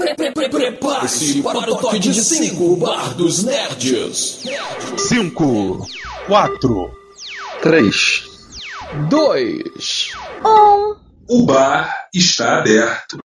Prepare-se para o toque de 5 Bar dos Nerds. 5, 4, 3, 2, 1. O bar está aberto.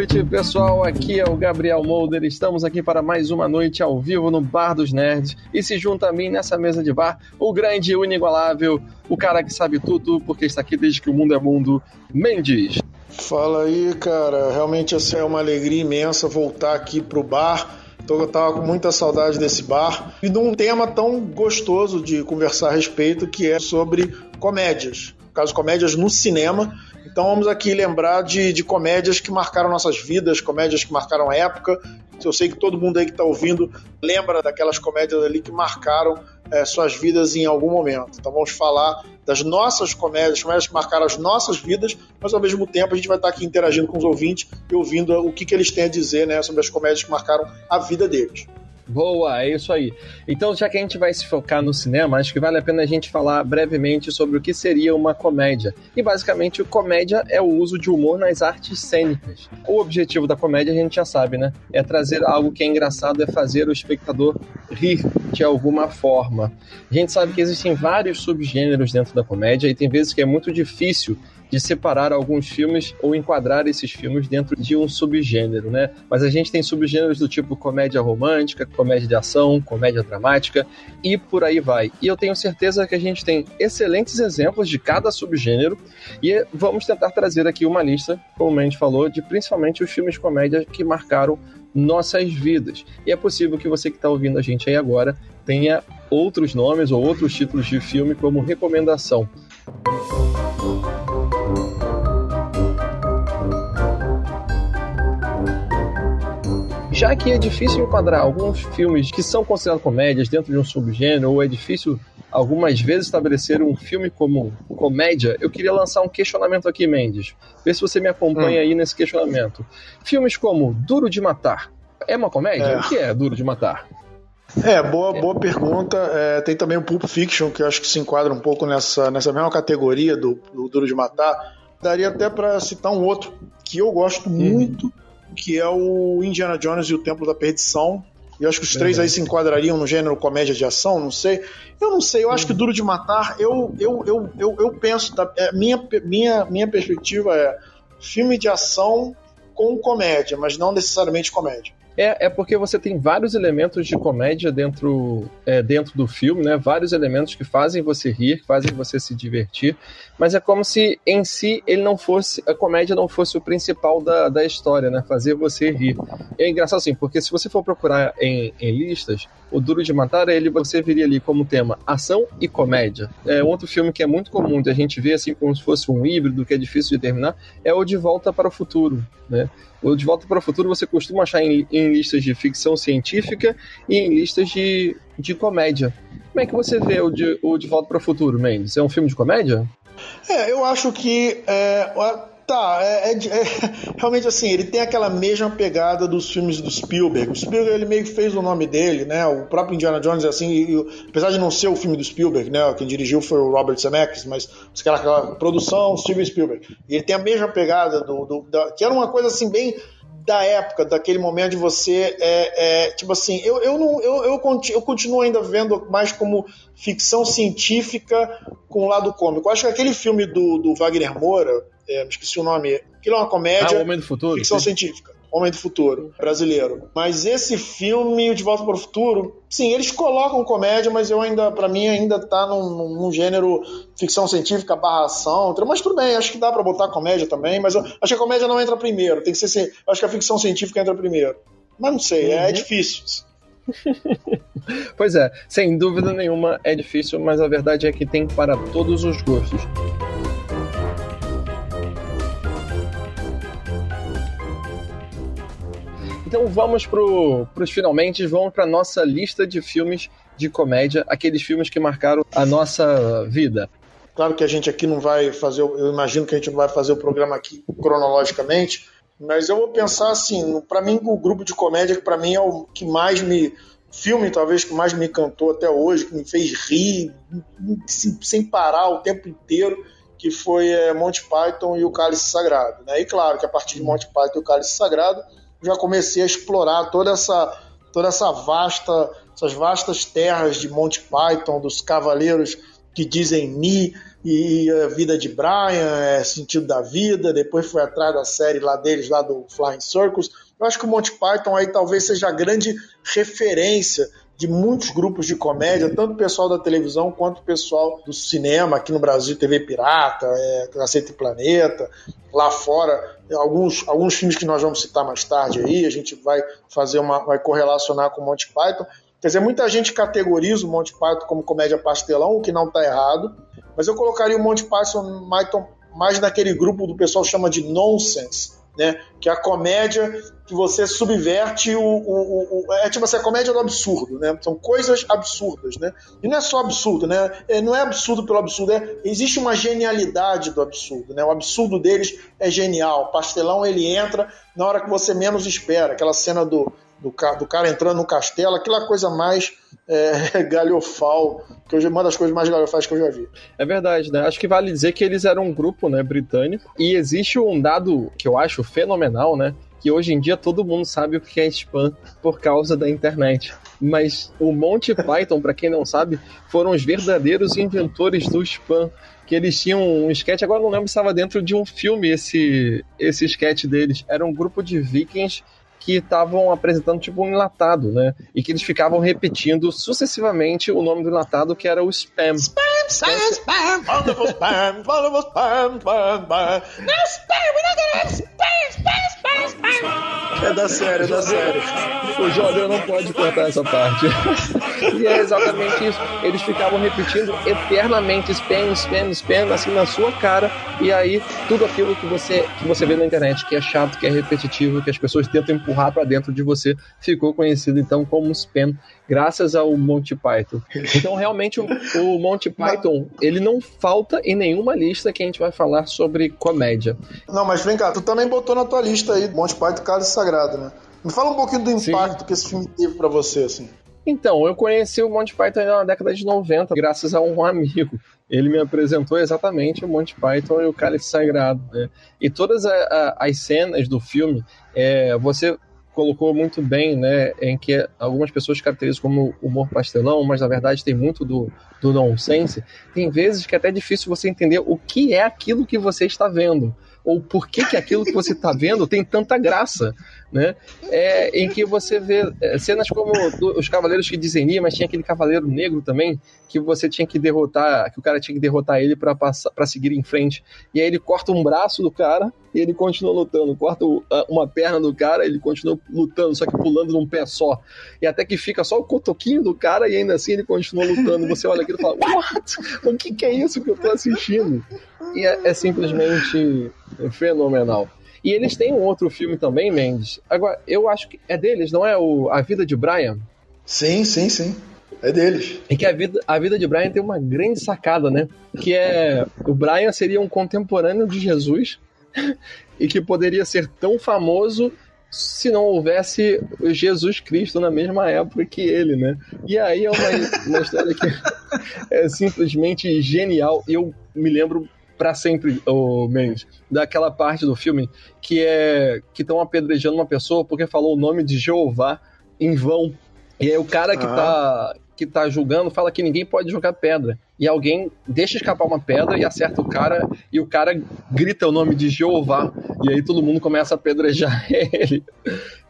Noite, pessoal. Aqui é o Gabriel Molder. Estamos aqui para mais uma noite ao vivo no Bar dos Nerds. E se junta a mim nessa mesa de bar, o grande o inigualável, o cara que sabe tudo, porque está aqui desde que o mundo é mundo, Mendes. Fala aí, cara. Realmente essa é uma alegria imensa voltar aqui pro bar. Então, eu tava com muita saudade desse bar e de um tema tão gostoso de conversar a respeito, que é sobre comédias. Caso, comédias no cinema. Então vamos aqui lembrar de, de comédias que marcaram nossas vidas, comédias que marcaram a época. Eu sei que todo mundo aí que está ouvindo lembra daquelas comédias ali que marcaram é, suas vidas em algum momento. Então vamos falar das nossas comédias, comédias que marcaram as nossas vidas, mas ao mesmo tempo a gente vai estar aqui interagindo com os ouvintes e ouvindo o que, que eles têm a dizer né, sobre as comédias que marcaram a vida deles. Boa, é isso aí. Então, já que a gente vai se focar no cinema, acho que vale a pena a gente falar brevemente sobre o que seria uma comédia. E basicamente, comédia é o uso de humor nas artes cênicas. O objetivo da comédia a gente já sabe, né? É trazer algo que é engraçado, é fazer o espectador rir de alguma forma. A gente sabe que existem vários subgêneros dentro da comédia e tem vezes que é muito difícil de separar alguns filmes ou enquadrar esses filmes dentro de um subgênero, né? Mas a gente tem subgêneros do tipo comédia romântica, comédia de ação, comédia dramática e por aí vai. E eu tenho certeza que a gente tem excelentes exemplos de cada subgênero e vamos tentar trazer aqui uma lista, como a gente falou, de principalmente os filmes de comédia que marcaram nossas vidas. E é possível que você que está ouvindo a gente aí agora tenha outros nomes ou outros títulos de filme como recomendação. Já que é difícil enquadrar alguns filmes que são considerados comédias dentro de um subgênero, ou é difícil algumas vezes estabelecer um filme como comédia, eu queria lançar um questionamento aqui, Mendes. Vê se você me acompanha hum. aí nesse questionamento. Filmes como Duro de Matar é uma comédia? É. O que é Duro de Matar? É, boa, boa pergunta. É, tem também o Pulp Fiction, que eu acho que se enquadra um pouco nessa, nessa mesma categoria do, do Duro de Matar. Daria até para citar um outro que eu gosto hum. Que é o Indiana Jones e o Templo da Perdição. Eu acho que os três aí se enquadrariam no gênero comédia de ação, não sei. Eu não sei, eu acho que Duro de Matar, eu, eu, eu, eu, eu penso, tá, é, minha, minha, minha perspectiva é filme de ação com comédia, mas não necessariamente comédia. É, é porque você tem vários elementos de comédia dentro, é, dentro do filme, né? Vários elementos que fazem você rir, que fazem você se divertir, mas é como se em si ele não fosse, a comédia não fosse o principal da, da história, né? Fazer você rir. É engraçado assim, porque se você for procurar em, em listas, o Duro de Matar, ele você viria ali como tema ação e comédia. É outro filme que é muito comum de a gente ver assim como se fosse um híbrido que é difícil de terminar, é o De Volta para o Futuro, né? O De Volta para o Futuro você costuma achar em, em listas de ficção científica e em listas de, de comédia. Como é que você vê o De, o de Volta para o Futuro, Mendes? É um filme de comédia? É, eu acho que é, Tá, é, é, é, realmente assim, ele tem aquela mesma pegada dos filmes do Spielberg. O Spielberg ele meio que fez o nome dele, né? O próprio Indiana Jones assim, e, e, apesar de não ser o filme do Spielberg, né? Quem dirigiu foi o Robert Zemeckis, mas aquela, aquela produção Steven Spielberg. E ele tem a mesma pegada do, do da, que era uma coisa assim bem da época, daquele momento de você é, é, tipo assim, eu, eu não eu, eu, continuo, eu continuo ainda vendo mais como ficção científica com o lado cômico. Eu acho que aquele filme do, do Wagner Moura, é, esqueci o nome, aquilo é uma comédia. Ah, Homem do Futuro. Ficção sim. científica. Homem do Futuro, brasileiro. Mas esse filme, De Volta para o Futuro, sim, eles colocam comédia, mas eu ainda, para mim, ainda tá num, num, gênero ficção científica barra ação. Mas tudo bem, acho que dá para botar comédia também, mas eu, acho que a comédia não entra primeiro. Tem que ser. Acho que a ficção científica entra primeiro. Mas não sei, é, uhum. é difícil. pois é, sem dúvida nenhuma é difícil, mas a verdade é que tem para todos os gostos. Então vamos para os finalmente, vamos para nossa lista de filmes de comédia, aqueles filmes que marcaram a nossa vida. Claro que a gente aqui não vai fazer, eu imagino que a gente não vai fazer o programa aqui cronologicamente, mas eu vou pensar assim, para mim o grupo de comédia que para mim é o que mais me filme talvez que mais me encantou até hoje, que me fez rir sem parar o tempo inteiro, que foi é, Monty Python e o Cálice Sagrado. Né? E claro que a partir de Monty Python e o Cálice Sagrado, já comecei a explorar toda essa, toda essa vasta, essas vastas terras de Monty Python, dos cavaleiros que dizem ni, e a vida de Brian, é sentido da vida, depois foi atrás da série lá deles, lá do Flying Circus. Eu acho que o Monty Python aí talvez seja a grande referência de muitos grupos de comédia, tanto o pessoal da televisão quanto o pessoal do cinema, aqui no Brasil, TV Pirata, é, Cacete Planeta, lá fora, alguns, alguns filmes que nós vamos citar mais tarde aí, a gente vai fazer uma, vai correlacionar com o Monty Python. Quer dizer, muita gente categoriza o Monty Python como comédia pastelão, o que não está errado, mas eu colocaria o Monty Python mais naquele grupo do pessoal chama de nonsense, né? Que é a comédia que você subverte o, o, o, é tipo assim, a comédia do absurdo, né? São coisas absurdas, né? E não é só absurdo, né? É, não é absurdo pelo absurdo, é, existe uma genialidade do absurdo, né? O absurdo deles é genial. O pastelão ele entra na hora que você menos espera, aquela cena do do, do cara entrando no castelo, aquela coisa mais é, galhofal, que hoje é uma das coisas mais galhofais que eu já vi. É verdade, né? Acho que vale dizer que eles eram um grupo, né, britânico, e existe um dado que eu acho fenomenal, né? Que hoje em dia todo mundo sabe o que é spam por causa da internet. Mas o Monty Python, para quem não sabe, foram os verdadeiros inventores do spam que eles tinham um sketch, agora não lembro se estava dentro de um filme esse, esse sketch deles. Era um grupo de vikings que estavam apresentando tipo um enlatado, né? E que eles ficavam repetindo sucessivamente o nome do enlatado, que era o spam. Spam, spam, spam, wonderful spam, wonderful spam, spam, spam. No spam, we're not gonna have spam, spam, spam, spam. É da série, é da série. O Jordan não pode cortar essa parte. e é exatamente isso. Eles ficavam repetindo eternamente spam, spam, spam, assim na sua cara. E aí, tudo aquilo que você, que você vê na internet, que é chato, que é repetitivo, que as pessoas tentam empurrar para dentro de você, ficou conhecido então como spam, graças ao Monty Python. Então, realmente, o, o Monty Python, ele não falta em nenhuma lista que a gente vai falar sobre comédia. Não, mas vem cá, tu também botou na tua lista aí Monty Python Cálice Sagrado, né? Me fala um pouquinho do impacto Sim. que esse filme teve para você, assim. Então, eu conheci o Monty Python na década de 90, graças a um amigo. Ele me apresentou exatamente o Monty Python e o Cálice Sagrado. Né? E todas a, a, as cenas do filme, é, você colocou muito bem, né, em que algumas pessoas caracterizam como humor pastelão, mas na verdade tem muito do, do nonsense. Tem vezes que é até difícil você entender o que é aquilo que você está vendo ou por que, que aquilo que você está vendo tem tanta graça, né? É, em que você vê é, cenas como do, os cavaleiros que dizem mas tinha aquele cavaleiro negro também que você tinha que derrotar, que o cara tinha que derrotar ele para para seguir em frente. E aí ele corta um braço do cara e ele continua lutando, corta uma perna do cara, ele continua lutando, só que pulando num pé só. E até que fica só o cotoquinho do cara e ainda assim ele continua lutando. Você olha aquilo e fala: "What? O que, que é isso que eu tô assistindo?" E é, é simplesmente fenomenal. E eles têm um outro filme também, Mendes. Agora, eu acho que é deles, não é o A Vida de Brian? Sim, sim, sim. É deles. E que a vida, a vida de Brian tem uma grande sacada, né? Que é. O Brian seria um contemporâneo de Jesus e que poderia ser tão famoso se não houvesse Jesus Cristo na mesma época que ele, né? E aí é uma, uma história que é simplesmente genial. Eu me lembro para sempre, o Mendes, daquela parte do filme que é que estão apedrejando uma pessoa porque falou o nome de Jeová em vão. E aí o cara que, tá, que tá julgando fala que ninguém pode jogar pedra. E alguém deixa escapar uma pedra e acerta o cara, e o cara grita o nome de Jeová. E aí todo mundo começa a apedrejar ele.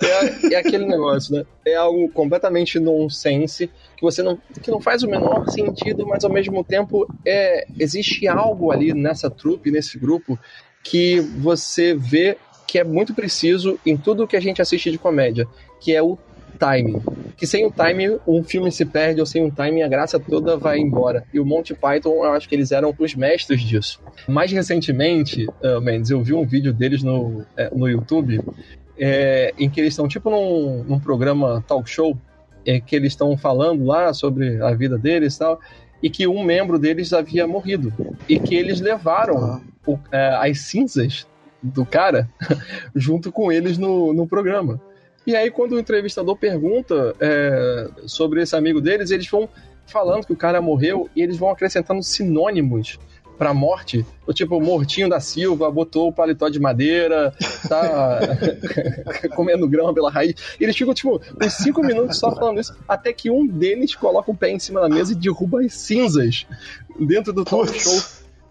É, é aquele negócio, né? É algo completamente nonsense, que você não, que não faz o menor sentido, mas ao mesmo tempo é, existe algo ali nessa trupe, nesse grupo, que você vê que é muito preciso em tudo que a gente assiste de comédia, que é o timing. Que sem o timing um filme se perde, ou sem o timing a graça toda vai embora. E o Monty Python, eu acho que eles eram os mestres disso. Mais recentemente, uh, Mendes, eu vi um vídeo deles no, é, no YouTube, é, em que eles estão tipo num, num programa talk show, é, que eles estão falando lá sobre a vida deles e tal, e que um membro deles havia morrido. E que eles levaram o, é, as cinzas do cara junto com eles no, no programa. E aí, quando o entrevistador pergunta é, sobre esse amigo deles, eles vão falando que o cara morreu e eles vão acrescentando sinônimos pra morte. O tipo, Mortinho da Silva botou o paletó de madeira, tá comendo grama pela raiz. E eles ficam, tipo, uns cinco minutos só falando isso, até que um deles coloca o pé em cima da mesa e derruba as cinzas dentro do talk show.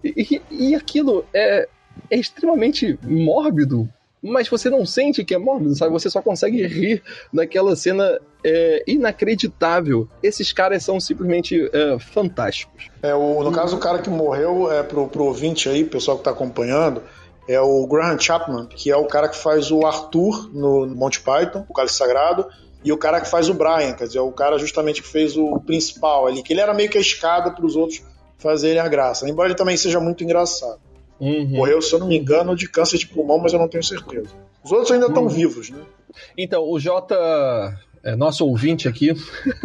E, e, e aquilo é, é extremamente mórbido mas você não sente que é mórbido, sabe? Você só consegue rir daquela cena é, inacreditável. Esses caras são simplesmente é, fantásticos. É, o, no caso, o cara que morreu, é pro, pro ouvinte aí, pessoal que tá acompanhando, é o Graham Chapman, que é o cara que faz o Arthur no Monty Python, o Cálice Sagrado, e o cara que faz o Brian, quer dizer, o cara justamente que fez o principal ali, que ele era meio que a escada para os outros fazerem a graça, embora ele também seja muito engraçado. Uhum. Morreu, se eu não me engano, de câncer de pulmão, mas eu não tenho certeza. Os outros ainda estão uhum. vivos, né? Então, o Jota, é, nosso ouvinte aqui,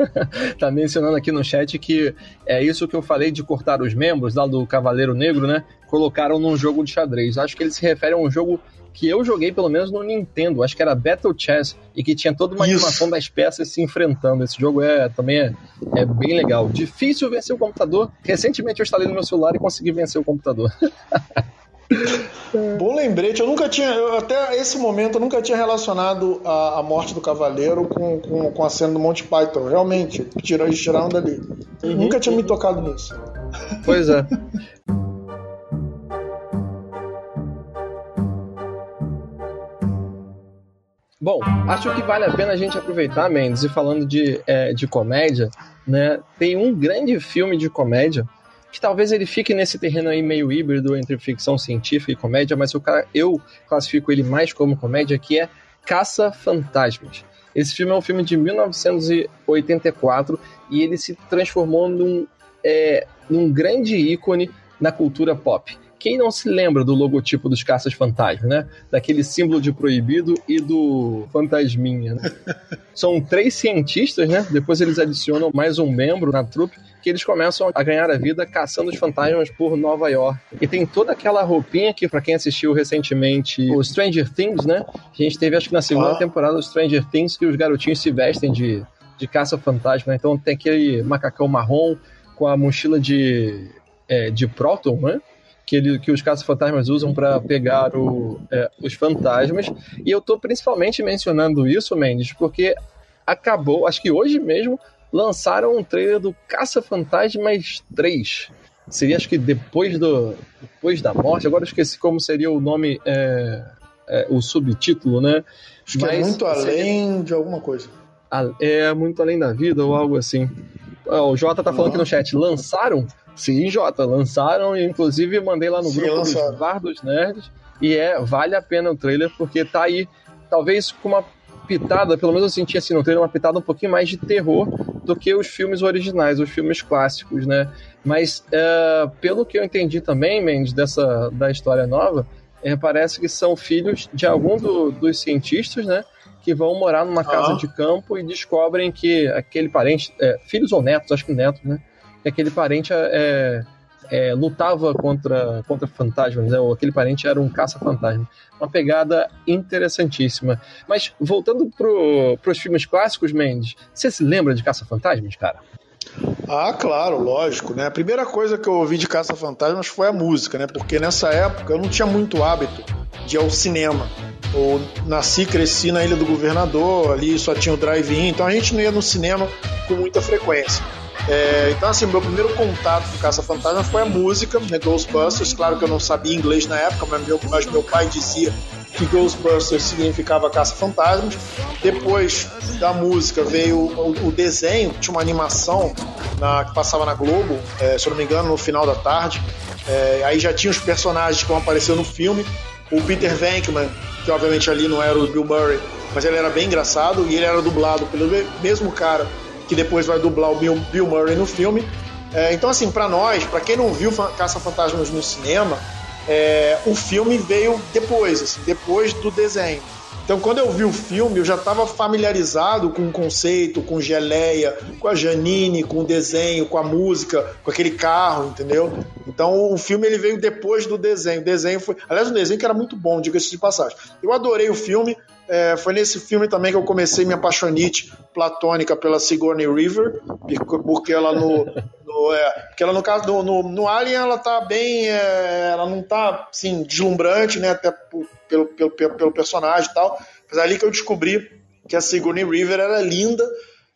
tá mencionando aqui no chat que é isso que eu falei de cortar os membros lá do Cavaleiro Negro, né? Colocaram num jogo de xadrez. Acho que ele se refere a um jogo que eu joguei pelo menos no Nintendo, acho que era Battle Chess, e que tinha toda uma Isso. animação das peças se enfrentando. Esse jogo é também é, é, bem legal. Difícil vencer o computador. Recentemente eu instalei no meu celular e consegui vencer o computador. Bom lembrete, eu nunca tinha, eu, até esse momento, eu nunca tinha relacionado a, a morte do cavaleiro com, com, com, a cena do Monty Python. Realmente, tiraram, tiraram dali. Uhum. Nunca tinha me tocado nisso. Pois é. Bom, acho que vale a pena a gente aproveitar, Mendes, e falando de, é, de comédia, né? Tem um grande filme de comédia que talvez ele fique nesse terreno aí meio híbrido entre ficção científica e comédia, mas eu, eu classifico ele mais como comédia, que é Caça Fantasmas. Esse filme é um filme de 1984 e ele se transformou num, é, num grande ícone na cultura pop. Quem não se lembra do logotipo dos caças fantasmas, né? Daquele símbolo de proibido e do fantasminha, né? São três cientistas, né? Depois eles adicionam mais um membro na trupe que eles começam a ganhar a vida caçando os fantasmas por Nova York. E tem toda aquela roupinha que, para quem assistiu recentemente o Stranger Things, né? A gente teve, acho que na segunda ah. temporada do Stranger Things, que os garotinhos se vestem de, de caça-fantasma. Então tem aquele macacão marrom com a mochila de, é, de próton, né? Que, ele, que os caça-fantasmas usam para pegar o, é, os fantasmas. E eu estou principalmente mencionando isso, Mendes, porque acabou, acho que hoje mesmo, lançaram um trailer do Caça-Fantasmas 3. Seria, acho que depois, do, depois da morte. Agora eu esqueci como seria o nome, é, é, o subtítulo, né? Acho Mas, que é muito além seria... de alguma coisa. É muito além da vida ou algo assim. O Jota tá falando aqui no chat, lançaram Sim, Jota, lançaram e inclusive mandei lá no Sim, grupo lançaram. dos Bar dos Nerds. E é, vale a pena o trailer, porque tá aí, talvez com uma pitada, pelo menos eu senti assim no trailer, uma pitada um pouquinho mais de terror do que os filmes originais, os filmes clássicos, né? Mas é, pelo que eu entendi também, Mendes, dessa da história nova, é, parece que são filhos de algum do, dos cientistas, né? Que vão morar numa casa de campo e descobrem que aquele parente, é, filhos ou netos, acho que netos, né? Que aquele parente é, é, lutava contra, contra fantasmas, né? ou aquele parente era um caça-fantasma. Uma pegada interessantíssima. Mas voltando para os filmes clássicos, Mendes, você se lembra de caça-fantasmas, cara? Ah, claro, lógico, né? A primeira coisa que eu ouvi de Caça-Fantasmas foi a música, né? Porque nessa época eu não tinha muito hábito de ir ao cinema. Eu nasci, cresci na Ilha do Governador, ali só tinha o drive-in, então a gente não ia no cinema com muita frequência. É, então, assim, meu primeiro contato com Caça-Fantasma foi a música, né, Ghostbusters. Claro que eu não sabia inglês na época, mas meu, mas meu pai dizia que Ghostbusters significava Caça-Fantasmas. Depois da música veio o, o, desenho, tinha uma animação na, que passava na Globo, é, se eu não me engano, no final da tarde. É, aí já tinha os personagens que vão aparecer no filme. O Peter Venkman, que obviamente ali não era o Bill Murray, mas ele era bem engraçado e ele era dublado pelo mesmo cara que depois vai dublar o Bill, Bill Murray no filme. É, então, assim, para nós, para quem não viu Caça-Fantasmas no cinema, é, o filme veio depois, assim, depois do desenho. Então, quando eu vi o filme, eu já estava familiarizado com o conceito, com geleia, com a Janine, com o desenho, com a música, com aquele carro, entendeu? Então o filme ele veio depois do desenho. O desenho foi. Aliás, um desenho que era muito bom, diga-se de passagem. Eu adorei o filme. É, foi nesse filme também que eu comecei minha apaixonite platônica pela Sigourney River, porque ela no. no é, porque ela no caso no, no, no, Alien ela tá bem. É, ela não tá assim, deslumbrante, né? Até pelo, pelo, pelo personagem e tal. Mas é ali que eu descobri que a Sigourney River era linda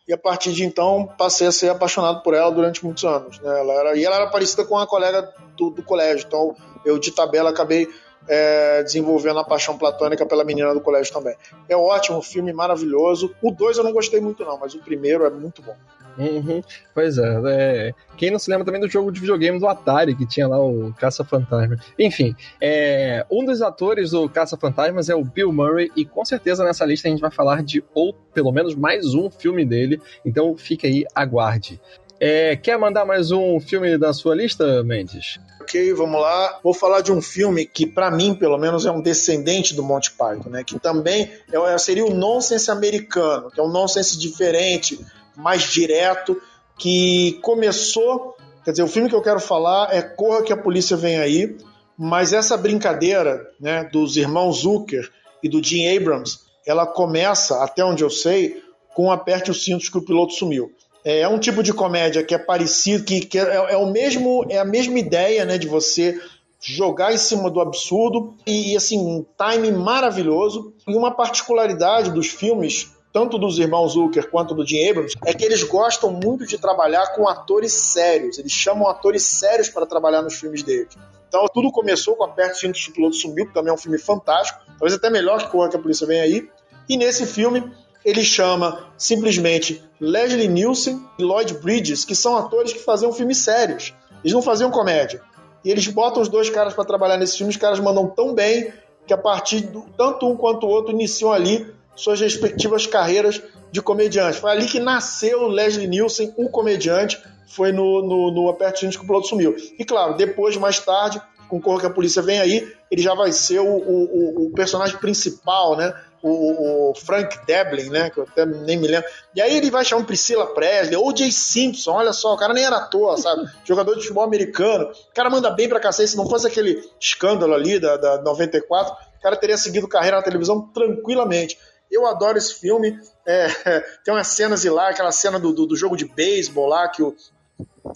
e a partir de então passei a ser apaixonado por ela durante muitos anos. Né? Ela era, e ela era parecida com a colega do, do colégio, então eu de tabela acabei é, desenvolvendo a paixão platônica pela menina do colégio também. É ótimo, filme maravilhoso. O 2 eu não gostei muito não, mas o primeiro é muito bom. Uhum. Pois é, é, Quem não se lembra também do jogo de videogame do Atari, que tinha lá o Caça-Fantasma. Enfim, é, um dos atores do Caça-Fantasmas é o Bill Murray, e com certeza nessa lista a gente vai falar de, ou pelo menos mais um filme dele, então fica aí, aguarde. É, quer mandar mais um filme da sua lista, Mendes? Ok, vamos lá. Vou falar de um filme que, para mim, pelo menos, é um descendente do Monty Python, né? Que também é, seria o nonsense americano, que é um nonsense diferente, mais direto, que começou. Quer dizer, o filme que eu quero falar é Corra que a Polícia Vem Aí, mas essa brincadeira né, dos irmãos Zucker e do Jim Abrams, ela começa, até onde eu sei, com Aperte os Cintos que o piloto sumiu. É, é um tipo de comédia que é parecido, que, que é, é, o mesmo, é a mesma ideia né, de você jogar em cima do absurdo e, assim, um time maravilhoso. E uma particularidade dos filmes tanto dos irmãos Zucker quanto do Jim Abrams, é que eles gostam muito de trabalhar com atores sérios. Eles chamam atores sérios para trabalhar nos filmes deles. Então tudo começou com a Perto Cinto do Piloto Sumiu, que também é um filme fantástico, talvez até melhor que Corra que a Polícia Vem Aí. E nesse filme ele chama simplesmente Leslie Nielsen e Lloyd Bridges, que são atores que faziam filmes sérios. Eles não faziam comédia. E eles botam os dois caras para trabalhar nesse filme, os caras mandam tão bem que a partir do tanto um quanto o outro iniciam ali suas respectivas carreiras de comediante. Foi ali que nasceu Leslie Nielsen, o comediante, foi no, no, no Aperte que o piloto sumiu. E claro, depois, mais tarde, com Corra que a Polícia Vem Aí, ele já vai ser o, o, o personagem principal, né? O, o, Frank Deblin, né? Que eu até nem me lembro. E aí ele vai chamar Priscila Presley, ou Jay Simpson, olha só, o cara nem era ator, sabe? Jogador de futebol americano. O cara manda bem pra cacete, se não fosse aquele escândalo ali da, da 94, o cara teria seguido carreira na televisão tranquilamente. Eu adoro esse filme. É, tem umas cenas lá, aquela cena do, do, do jogo de beisebol lá, que o,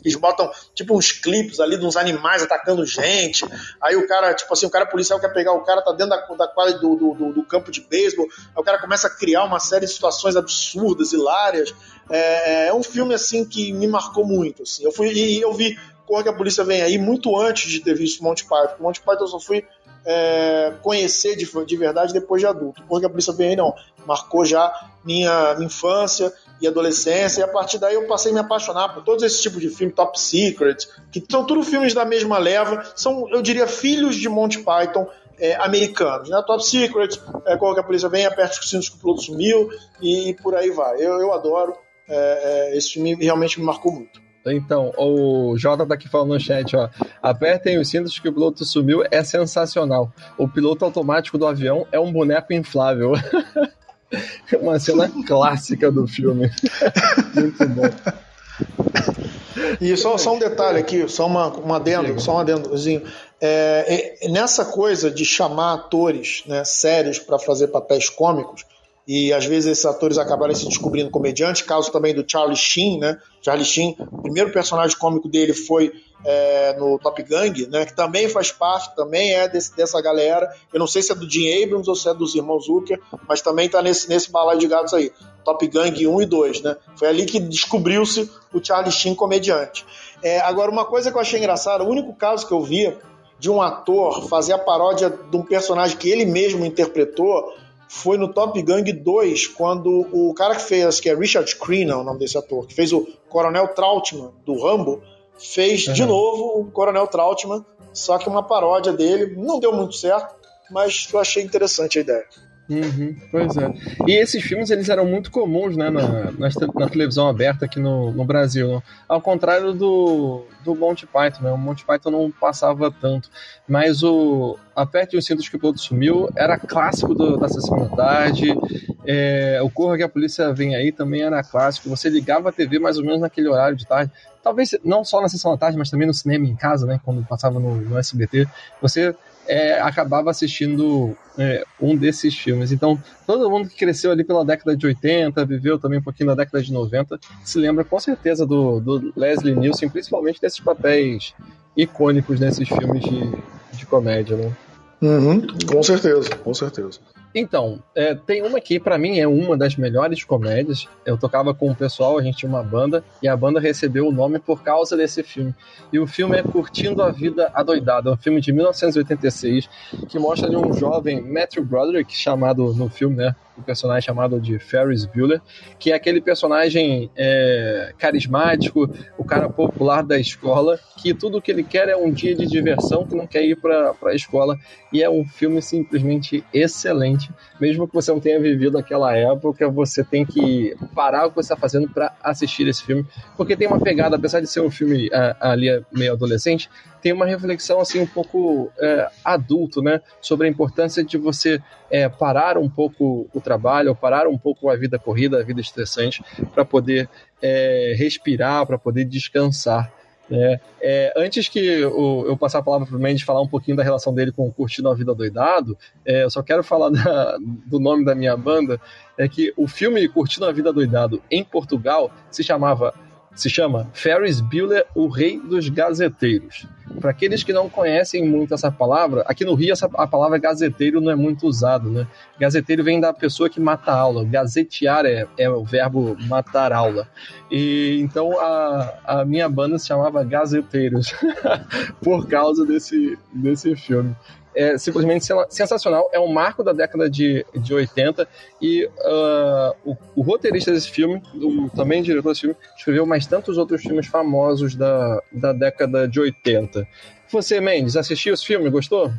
eles botam tipo uns clipes ali de uns animais atacando gente. Aí o cara, tipo assim, o cara policial quer pegar o cara, tá dentro da, quadra do, do, do, campo de beisebol. Aí o cara começa a criar uma série de situações absurdas, hilárias. É, é um filme assim que me marcou muito. Assim. Eu fui e eu vi Corra que a Polícia Vem Aí muito antes de ter visto Monty Python. Monty Python eu só fui é, conhecer de, de verdade depois de adulto. Porque a Polícia Vem Aí não. Marcou já minha, infância e adolescência, e a partir daí eu passei a me apaixonar por todos esses tipos de filme, Top Secret, que são tudo filmes da mesma leva, são, eu diria, filhos de Monty Python é, americanos. Né? Top Secret, é, qual que a polícia vem, aperta os cintos que o piloto sumiu, e, e, por aí vai. Eu, eu adoro, é, é, esse filme realmente me marcou muito. Então, o Jota tá aqui falando no chat, ó. Apertem os cintos que o piloto sumiu, é sensacional. O piloto automático do avião é um boneco inflável. Uma cena clássica do filme. Muito bom. E só, só um detalhe aqui, só uma, uma adendo, só um adendozinho. É, é, nessa coisa de chamar atores né, sérios para fazer papéis cômicos, e às vezes esses atores acabaram se descobrindo comediantes, caso também do Charlie Sheen, né? Charlie Sheen, o primeiro personagem cômico dele foi é, no Top Gang, né? Que também faz parte, também é desse, dessa galera. Eu não sei se é do Jim Abrams ou se é dos irmãos Zucker, mas também está nesse, nesse balaio de gatos aí. Top Gang 1 e 2, né? Foi ali que descobriu-se o Charlie Sheen comediante. É, agora, uma coisa que eu achei engraçada, o único caso que eu vi de um ator fazer a paródia de um personagem que ele mesmo interpretou foi no Top Gun 2, quando o cara que fez, que é Richard Crenna, o nome desse ator, que fez o Coronel Trautmann do Rambo, fez uhum. de novo o Coronel Trautmann, só que uma paródia dele. Não deu muito certo, mas eu achei interessante a ideia. Uhum, pois é. E esses filmes eles eram muito comuns né, na, na, televisão aberta aqui no, no Brasil. Né? Ao contrário do, do Monty Python, né? O Monty Python não passava tanto. Mas o Aperte os Cintos que o Piloto Sumiu era clássico do, da Sessão da Tarde. É, o Corra que a Polícia Vem Aí também era clássico. Você ligava a TV mais ou menos naquele horário de tarde. Talvez não só na Sessão da Tarde, mas também no cinema em casa, né? Quando passava no, no SBT. Você é, acabava assistindo é, um desses filmes. Então, todo mundo que cresceu ali pela década de 80, viveu também um pouquinho na década de 90, se lembra com certeza do, do Leslie Nielsen, principalmente desses papéis icônicos nesses filmes de, de comédia, né? Uhum, com certeza, com certeza. Então, é, tem uma que para mim é uma das melhores comédias. Eu tocava com o pessoal, a gente tinha uma banda, e a banda recebeu o nome por causa desse filme. E o filme é Curtindo a Vida Adoidada, um filme de 1986 que mostra um jovem Matthew Broderick, chamado no filme, né? Um personagem chamado de Ferris Bueller, que é aquele personagem é, carismático, o cara popular da escola, que tudo que ele quer é um dia de diversão, que não quer ir para a escola. E é um filme simplesmente excelente. Mesmo que você não tenha vivido aquela época, você tem que parar o que você está fazendo para assistir esse filme, porque tem uma pegada, apesar de ser um filme ali meio adolescente, tem uma reflexão assim um pouco é, adulto, né, sobre a importância de você é, parar um pouco o trabalho, ou parar um pouco a vida corrida, a vida estressante, para poder é, respirar, para poder descansar. Né? É, antes que eu, eu passar a palavra para o Mendes falar um pouquinho da relação dele com o Curtindo a Vida Doidado, é, eu só quero falar da, do nome da minha banda, é que o filme Curtindo a Vida Doidado em Portugal se chamava se chama Ferris Bueller, o Rei dos Gazeteiros. Para aqueles que não conhecem muito essa palavra, aqui no Rio essa, a palavra gazeteiro não é muito usado, né? Gazeteiro vem da pessoa que mata aula. Gazetear é, é o verbo matar aula. E então a, a minha banda se chamava Gazeteiros por causa desse, desse filme é simplesmente sensacional. É um marco da década de, de 80 e uh, o, o, roteirista desse filme, o, também diretor desse filme, escreveu mais tantos outros filmes famosos da, da década de 80. Você, Mendes, assistiu esse filme? Gostou?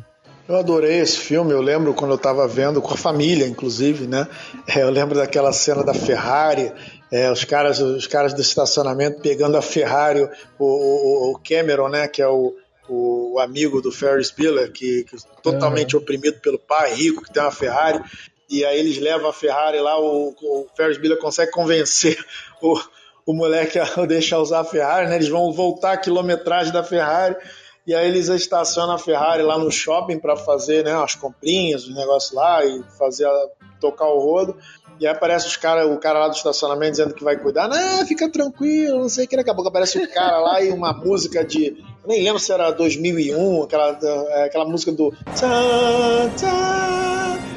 Eu adorei esse filme, eu lembro quando eu estava vendo, com a família, inclusive, né? É, eu lembro daquela cena da Ferrari, é, os, caras, os caras do estacionamento pegando a Ferrari, o, o, o Cameron, né? Que é o, o amigo do Ferris Bueller, que, que totalmente uhum. oprimido pelo pai, rico, que tem uma Ferrari, e aí eles levam a Ferrari lá, o, o Ferris Bueller consegue convencer o, o moleque a deixar usar a Ferrari, né? Eles vão voltar a quilometragem da Ferrari, e aí eles estacionam a Ferrari lá no shopping para fazer né, as comprinhas, os negócios lá, e fazer a, tocar o rodo. E aí aparece os cara, o cara lá do estacionamento dizendo que vai cuidar. Não, fica tranquilo, não sei o que. Daqui a pouco aparece o cara lá e uma música de. Nem lembro se era 2001, aquela, é, aquela música do.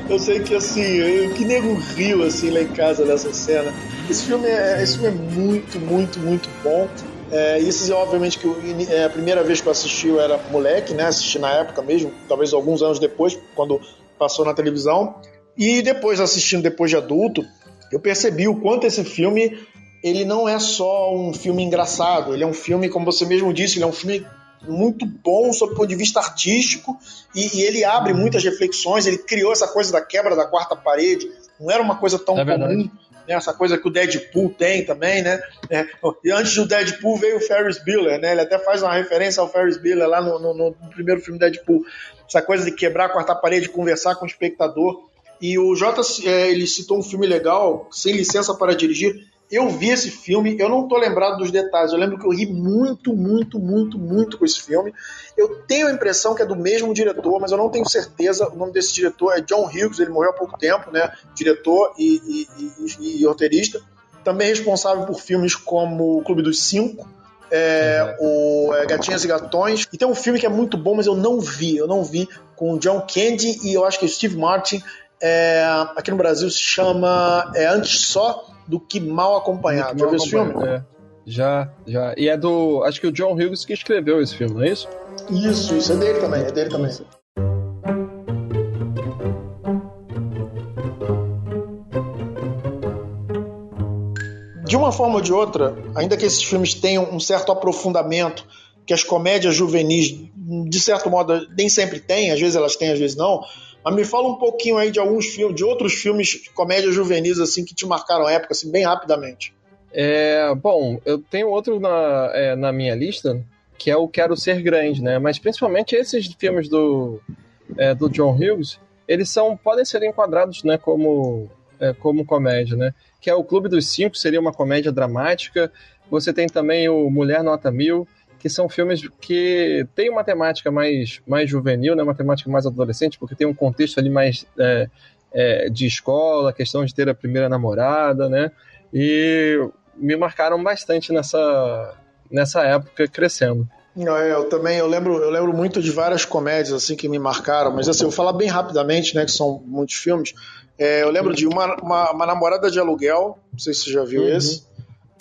Eu sei que assim, eu, que nego rio assim lá em casa dessa cena. Esse filme é, esse filme é muito, muito, muito bom. É, isso, obviamente, que eu, é, a primeira vez que eu assisti eu era moleque, né? Assisti na época mesmo, talvez alguns anos depois, quando passou na televisão. E depois, assistindo depois de adulto, eu percebi o quanto esse filme ele não é só um filme engraçado, ele é um filme, como você mesmo disse, ele é um filme muito bom sob o ponto de vista artístico e, e ele abre muitas reflexões, ele criou essa coisa da quebra da quarta parede, não era uma coisa tão é comum, né? essa coisa que o Deadpool tem também, né? É, e antes do Deadpool veio o Ferris Bueller, né? Ele até faz uma referência ao Ferris Bueller lá no, no, no primeiro filme Deadpool. Essa coisa de quebrar a quarta parede, conversar com o espectador. E o Jota, é, ele citou um filme legal, Sem Licença para Dirigir. Eu vi esse filme, eu não tô lembrado dos detalhes. Eu lembro que eu ri muito, muito, muito, muito com esse filme. Eu tenho a impressão que é do mesmo diretor, mas eu não tenho certeza. O nome desse diretor é John Hughes, ele morreu há pouco tempo, né? Diretor e, e, e, e roteirista. Também responsável por filmes como O Clube dos Cinco, é, o é, Gatinhas e Gatões. E tem um filme que é muito bom, mas eu não vi. Eu não vi com o John Candy e eu acho que o Steve Martin é, aqui no Brasil se chama é, Antes Só do Que Mal Acompanhado. Já viu esse filme? É. Já, já. E é do. Acho que o John Hughes que escreveu esse filme, não é isso? Isso, isso. É dele também. É dele também. De uma forma ou de outra, ainda que esses filmes tenham um certo aprofundamento que as comédias juvenis, de certo modo, nem sempre têm, às vezes elas têm, às vezes não, Mas me fala um pouquinho aí de alguns filmes, de outros filmes de comédia juvenis assim que te marcaram a época, assim, bem rapidamente. É, bom, eu tenho outro na, é, na minha lista, que é o Quero Ser Grande, né? Mas principalmente esses filmes do, é, do John Hughes, eles são podem ser enquadrados, né, como é, como comédia, né? Que é o Clube dos Cinco, seria uma comédia dramática. Você tem também o Mulher Nota Mil, que são filmes que têm uma temática mais, mais juvenil, né? Uma temática mais adolescente, porque tem um contexto ali mais é, é, de escola, questão de ter a primeira namorada, né? E me marcaram bastante nessa, nessa época crescendo. Eu também, eu lembro, eu lembro muito de várias comédias assim que me marcaram, mas assim, eu vou falar bem rapidamente, né, que são muitos filmes. É, eu lembro de uma, uma, uma, Namorada de Aluguel, não sei se você já viu uhum. esse,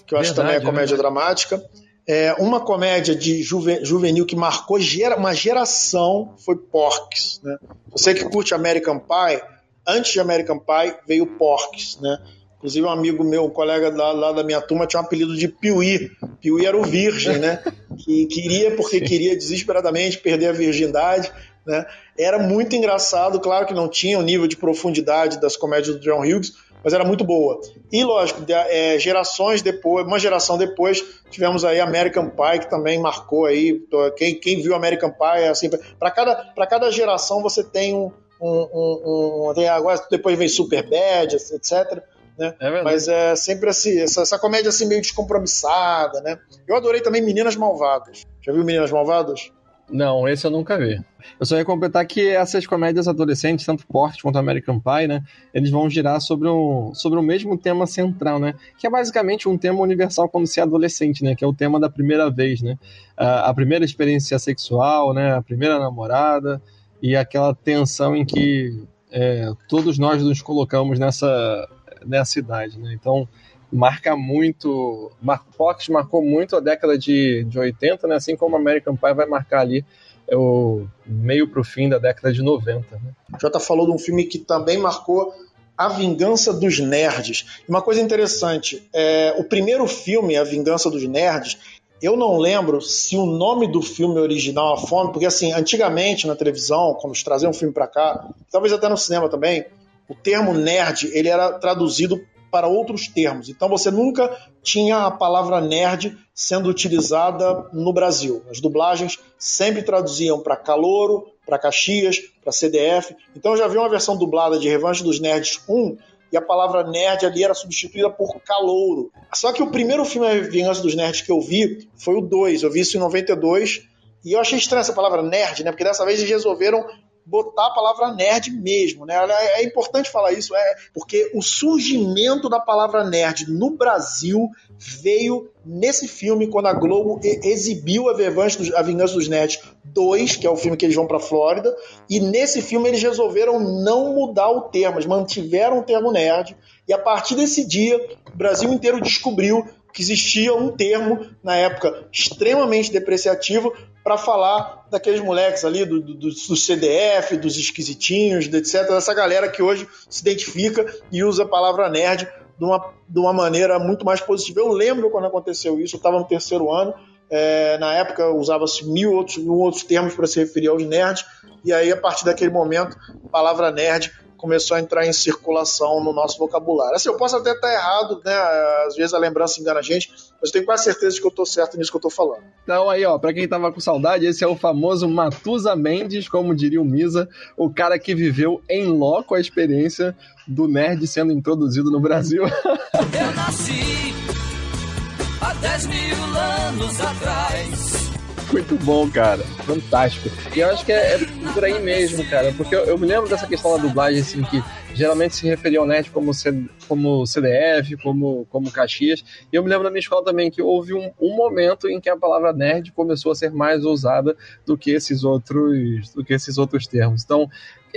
que eu acho Verdade, também é comédia é dramática. É, uma comédia de juve, juvenil que marcou gera, uma geração foi Porks, né? Você que curte American Pie, antes de American Pie veio Porks, né? Inclusive, um amigo meu, um colega lá, lá, da minha turma, tinha um apelido de Piuí. Piuí era o virgem, né? Que queria, porque queria desesperadamente perder a virgindade. Né? Era muito engraçado, claro que não tinha o nível de profundidade das comédias do John Hughes, mas era muito boa. E lógico, é, gerações depois, uma geração depois, tivemos aí American Pie, que também marcou aí. Quem, quem viu American Pie, assim, para cada, cada geração você tem um. um, um, um agora depois vem Super Bad, etc né? É Mas é sempre assim, essa, essa, comédia assim meio descompromissada, né? Eu adorei também Meninas Malvadas. Já viu Meninas Malvadas? Não, esse eu nunca vi. Eu só ia completar que essas comédias adolescentes, tanto Porte quanto American Pie, né, eles vão girar sobre, um, sobre o mesmo tema central, né, que é basicamente um tema universal quando se é adolescente, né, que é o tema da primeira vez, né, a, a primeira experiência sexual, né, a primeira namorada e aquela tensão em que é, todos nós nos colocamos nessa nessa idade, né? Então marca muito, Fox marcou muito a década de, de 80, né? Assim como American Pie vai marcar ali é o meio para o fim da década de 90. Né? Jota falou de um filme que também marcou a Vingança dos Nerds. Uma coisa interessante, é, o primeiro filme, A Vingança dos Nerds, eu não lembro se o nome do filme original, A Fome, porque assim, antigamente na televisão, quando traziam um filme para cá, talvez até no cinema também, o termo nerd ele era traduzido para outros termos. Então você nunca tinha a palavra nerd sendo utilizada no Brasil. As dublagens sempre traduziam para Calouro, para Caxias, para CDF. Então eu já vi uma versão dublada de Revanche dos Nerds 1 e a palavra nerd ali era substituída por calouro. Só que o primeiro filme Vingança dos Nerds que eu vi foi o 2. Eu vi isso em 92 e eu achei estranha essa palavra nerd, né? Porque dessa vez eles resolveram botar a palavra nerd mesmo, né? É importante falar isso, é porque o surgimento da palavra nerd no Brasil veio nesse filme quando a Globo exibiu a, a Vingança dos Nerds 2, que é o filme que eles vão para Flórida, e nesse filme eles resolveram não mudar o termo, eles mantiveram o termo nerd, e a partir desse dia o Brasil inteiro descobriu que existia um termo, na época, extremamente depreciativo para falar daqueles moleques ali, do, do, do, CDF, dos esquisitinhos, etc. Dessa galera que hoje se identifica e usa a palavra nerd de uma, de uma maneira muito mais positiva. Eu lembro quando aconteceu isso, eu estava no terceiro ano, é, na época usava-se mil outros, mil outros termos para se referir aos nerds, e aí a partir daquele momento, a palavra nerd começou a entrar em circulação no nosso vocabulário. Assim, eu posso até estar errado, né? Às vezes a lembrança engana a gente, mas eu tenho quase certeza de que eu estou certo nisso que eu estou falando. Então aí, ó, para quem tava com saudade, esse é o famoso Matusa Mendes, como diria o Misa, o cara que viveu em loco a experiência do nerd sendo introduzido no Brasil. eu nasci há 10 mil anos atrás. Muito bom, cara. Fantástico. E eu acho que é, é por aí mesmo, cara. Porque eu, eu, me lembro dessa questão da dublagem, assim, que geralmente se referia ao net como, C, como CDF, como, como Caxias. E eu me lembro da minha escola também que houve um, um momento em que a palavra nerd começou a ser mais usada do que esses outros, do que esses outros termos. Então,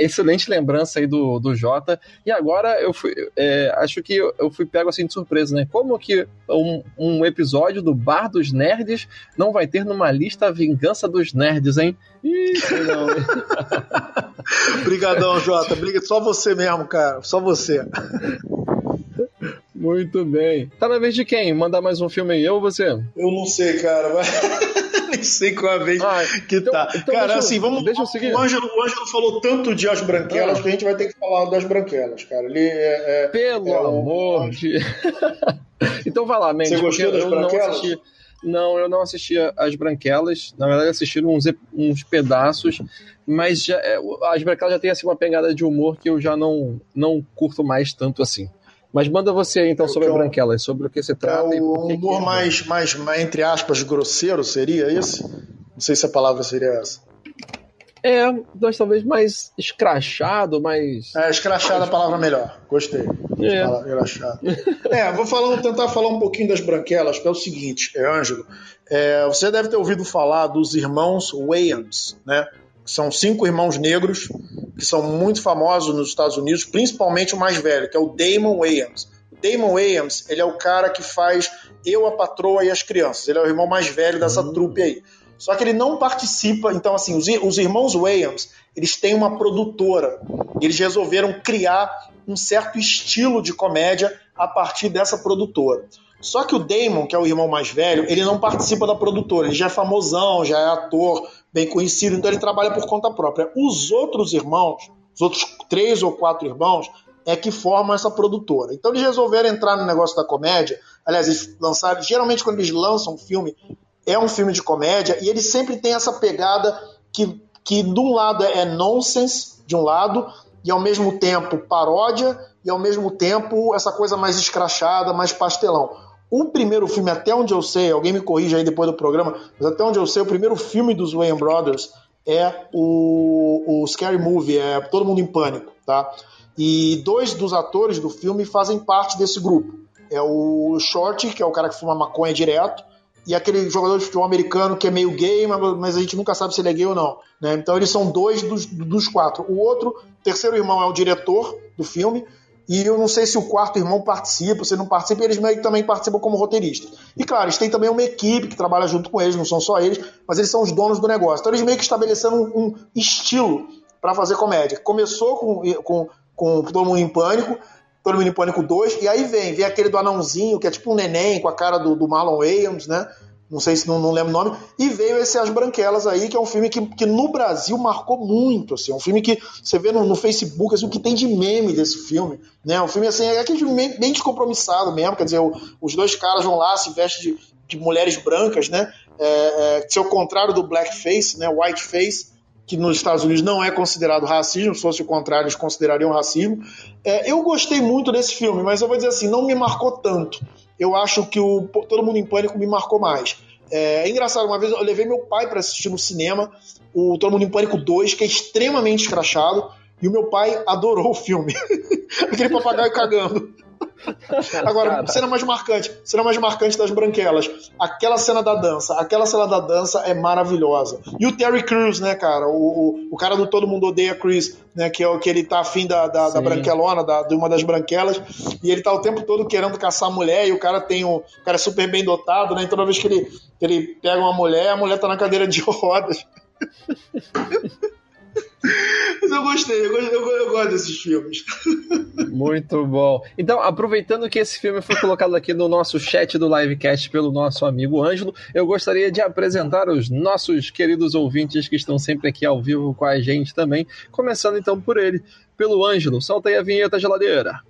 excelente lembrança aí do, do Jota. E agora eu fui. É, acho que eu, fui pego assim de surpresa, né? Como que um, um episódio do Bar dos Nerds não vai ter numa lista a Vingança dos Nerds, hein? Ih, não. Obrigadão, Jota. Só você mesmo, cara. Só você. Muito bem. Tá na vez de quem? Mandar mais um filme aí, eu ou você? Eu não sei, cara. Mas... Nem sei qual a vez ah, que então, tá. Então cara, assim, vamos. Deixa eu seguir. O Ângelo, o Ângelo falou tanto de As Branquelas ah. que a gente vai ter que falar das Branquelas, cara. Ele é, é Pelo é amor o... de. então vai lá, Mendes. Você gostou das Branquelas? Não, não, eu não assisti As Branquelas. Na verdade, assisti uns, uns pedaços. Mas já, é, As Branquelas já tem assim, uma pegada de humor que eu já não, não curto mais tanto assim. Mas manda você então sobre a Branquela, sobre o que se trata. É o humor que... mais, mais, mais, entre aspas, grosseiro seria esse? Não sei se a palavra seria essa. É, nós talvez mais escrachado, mais. É, escrachado é a palavra melhor. Gostei. É. Escrachado. é, vou falar, tentar falar um pouquinho das branquelas, que é o seguinte, é, Ângelo. É, você deve ter ouvido falar dos irmãos Wayans, né? São cinco irmãos negros que são muito famosos nos Estados Unidos, principalmente o mais velho, que é o Damon Wayans. O Damon Wayans, ele é o cara que faz Eu, a Patroa e as Crianças. Ele é o irmão mais velho dessa uhum. trupe aí. Só que ele não participa, então assim, os, os irmãos Wayans, eles têm uma produtora. Eles resolveram criar um certo estilo de comédia a partir dessa produtora. Só que o Damon, que é o irmão mais velho, ele não participa da produtora, ele já é famosão, já é ator, bem conhecido, então ele trabalha por conta própria. Os outros irmãos, os outros três ou quatro irmãos, é que formam essa produtora. Então eles resolveram entrar no negócio da comédia. Aliás, eles lançaram. Geralmente, quando eles lançam um filme, é um filme de comédia, e eles sempre têm essa pegada que, que de um lado é nonsense, de um lado, e ao mesmo tempo paródia, e ao mesmo tempo essa coisa mais escrachada, mais pastelão. O primeiro filme, até onde eu sei, alguém me corrija aí depois do programa, mas até onde eu sei, o primeiro filme dos Wayne Brothers é o, o Scary Movie, é Todo Mundo em Pânico, tá? E dois dos atores do filme fazem parte desse grupo. É o Short, que é o cara que fuma maconha direto, e aquele jogador de futebol americano que é meio gay, mas a gente nunca sabe se ele é gay ou não. Né? Então eles são dois dos, dos quatro. O outro, terceiro irmão, é o diretor do filme, e eu não sei se o quarto irmão participa, se não participa, eles meio que também participam como roteiristas. E claro, eles têm também uma equipe que trabalha junto com eles, não são só eles, mas eles são os donos do negócio. Então eles meio que estabeleceram um, um estilo para fazer comédia. Começou com, com, com Todo Mundo em Pânico, Todo Mundo em Pânico 2, e aí vem, vem aquele do anãozinho, que é tipo um neném com a cara do, do Marlon Wayans, né? Não sei se não, não lembro o nome, e veio esse As Branquelas aí, que é um filme que, que no Brasil marcou muito, assim, é um filme que você vê no, no Facebook, assim, o que tem de meme desse filme, né, um filme, assim, é aquele filme bem descompromissado mesmo, quer dizer, o, os dois caras vão lá, se vestem de, de mulheres brancas, né, é, é, seu contrário do blackface, né, whiteface, que nos Estados Unidos não é considerado racismo, se fosse o contrário, eles considerariam racismo. É, eu gostei muito desse filme, mas eu vou dizer assim, não me marcou tanto eu acho que o Todo Mundo em Pânico me marcou mais. É, é engraçado, uma vez eu levei meu pai para assistir no cinema o Todo Mundo em Pânico 2, que é extremamente escrachado, e o meu pai adorou o filme. Aquele papagaio cagando. Agora, cena mais marcante, cena mais marcante das branquelas. Aquela cena da dança, aquela cena da dança é maravilhosa. E o Terry Crews, né, cara? O, o, o cara do Todo Mundo Odeia Chris, né? Que é o que ele tá afim da, da, da branquelona, da, de uma das branquelas, e ele tá o tempo todo querendo caçar a mulher, e o cara tem um. O cara é super bem dotado, né? E toda vez que ele, que ele pega uma mulher, a mulher tá na cadeira de rodas. Mas eu gostei, eu, eu, eu, gosto desses filmes. Muito bom. Então, aproveitando que esse filme foi colocado aqui no nosso chat do livecast pelo nosso amigo Ângelo, eu gostaria de apresentar os nossos queridos ouvintes que estão sempre aqui ao vivo com a gente também. Começando então por ele, pelo Ângelo. Solta aí a vinheta geladeira.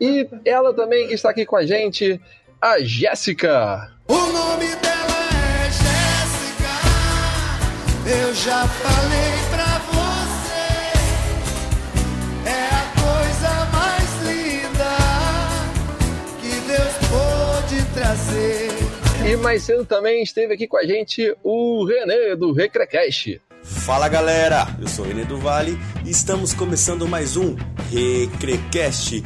E ela também está aqui com a gente, a Jéssica. O nome dela é Jéssica. Eu já falei pra você. É a coisa mais linda que Deus pôde trazer. E mais cedo também esteve aqui com a gente o Renê do Recrecast. Fala galera, eu sou o Renê do Vale e estamos começando mais um Recrecast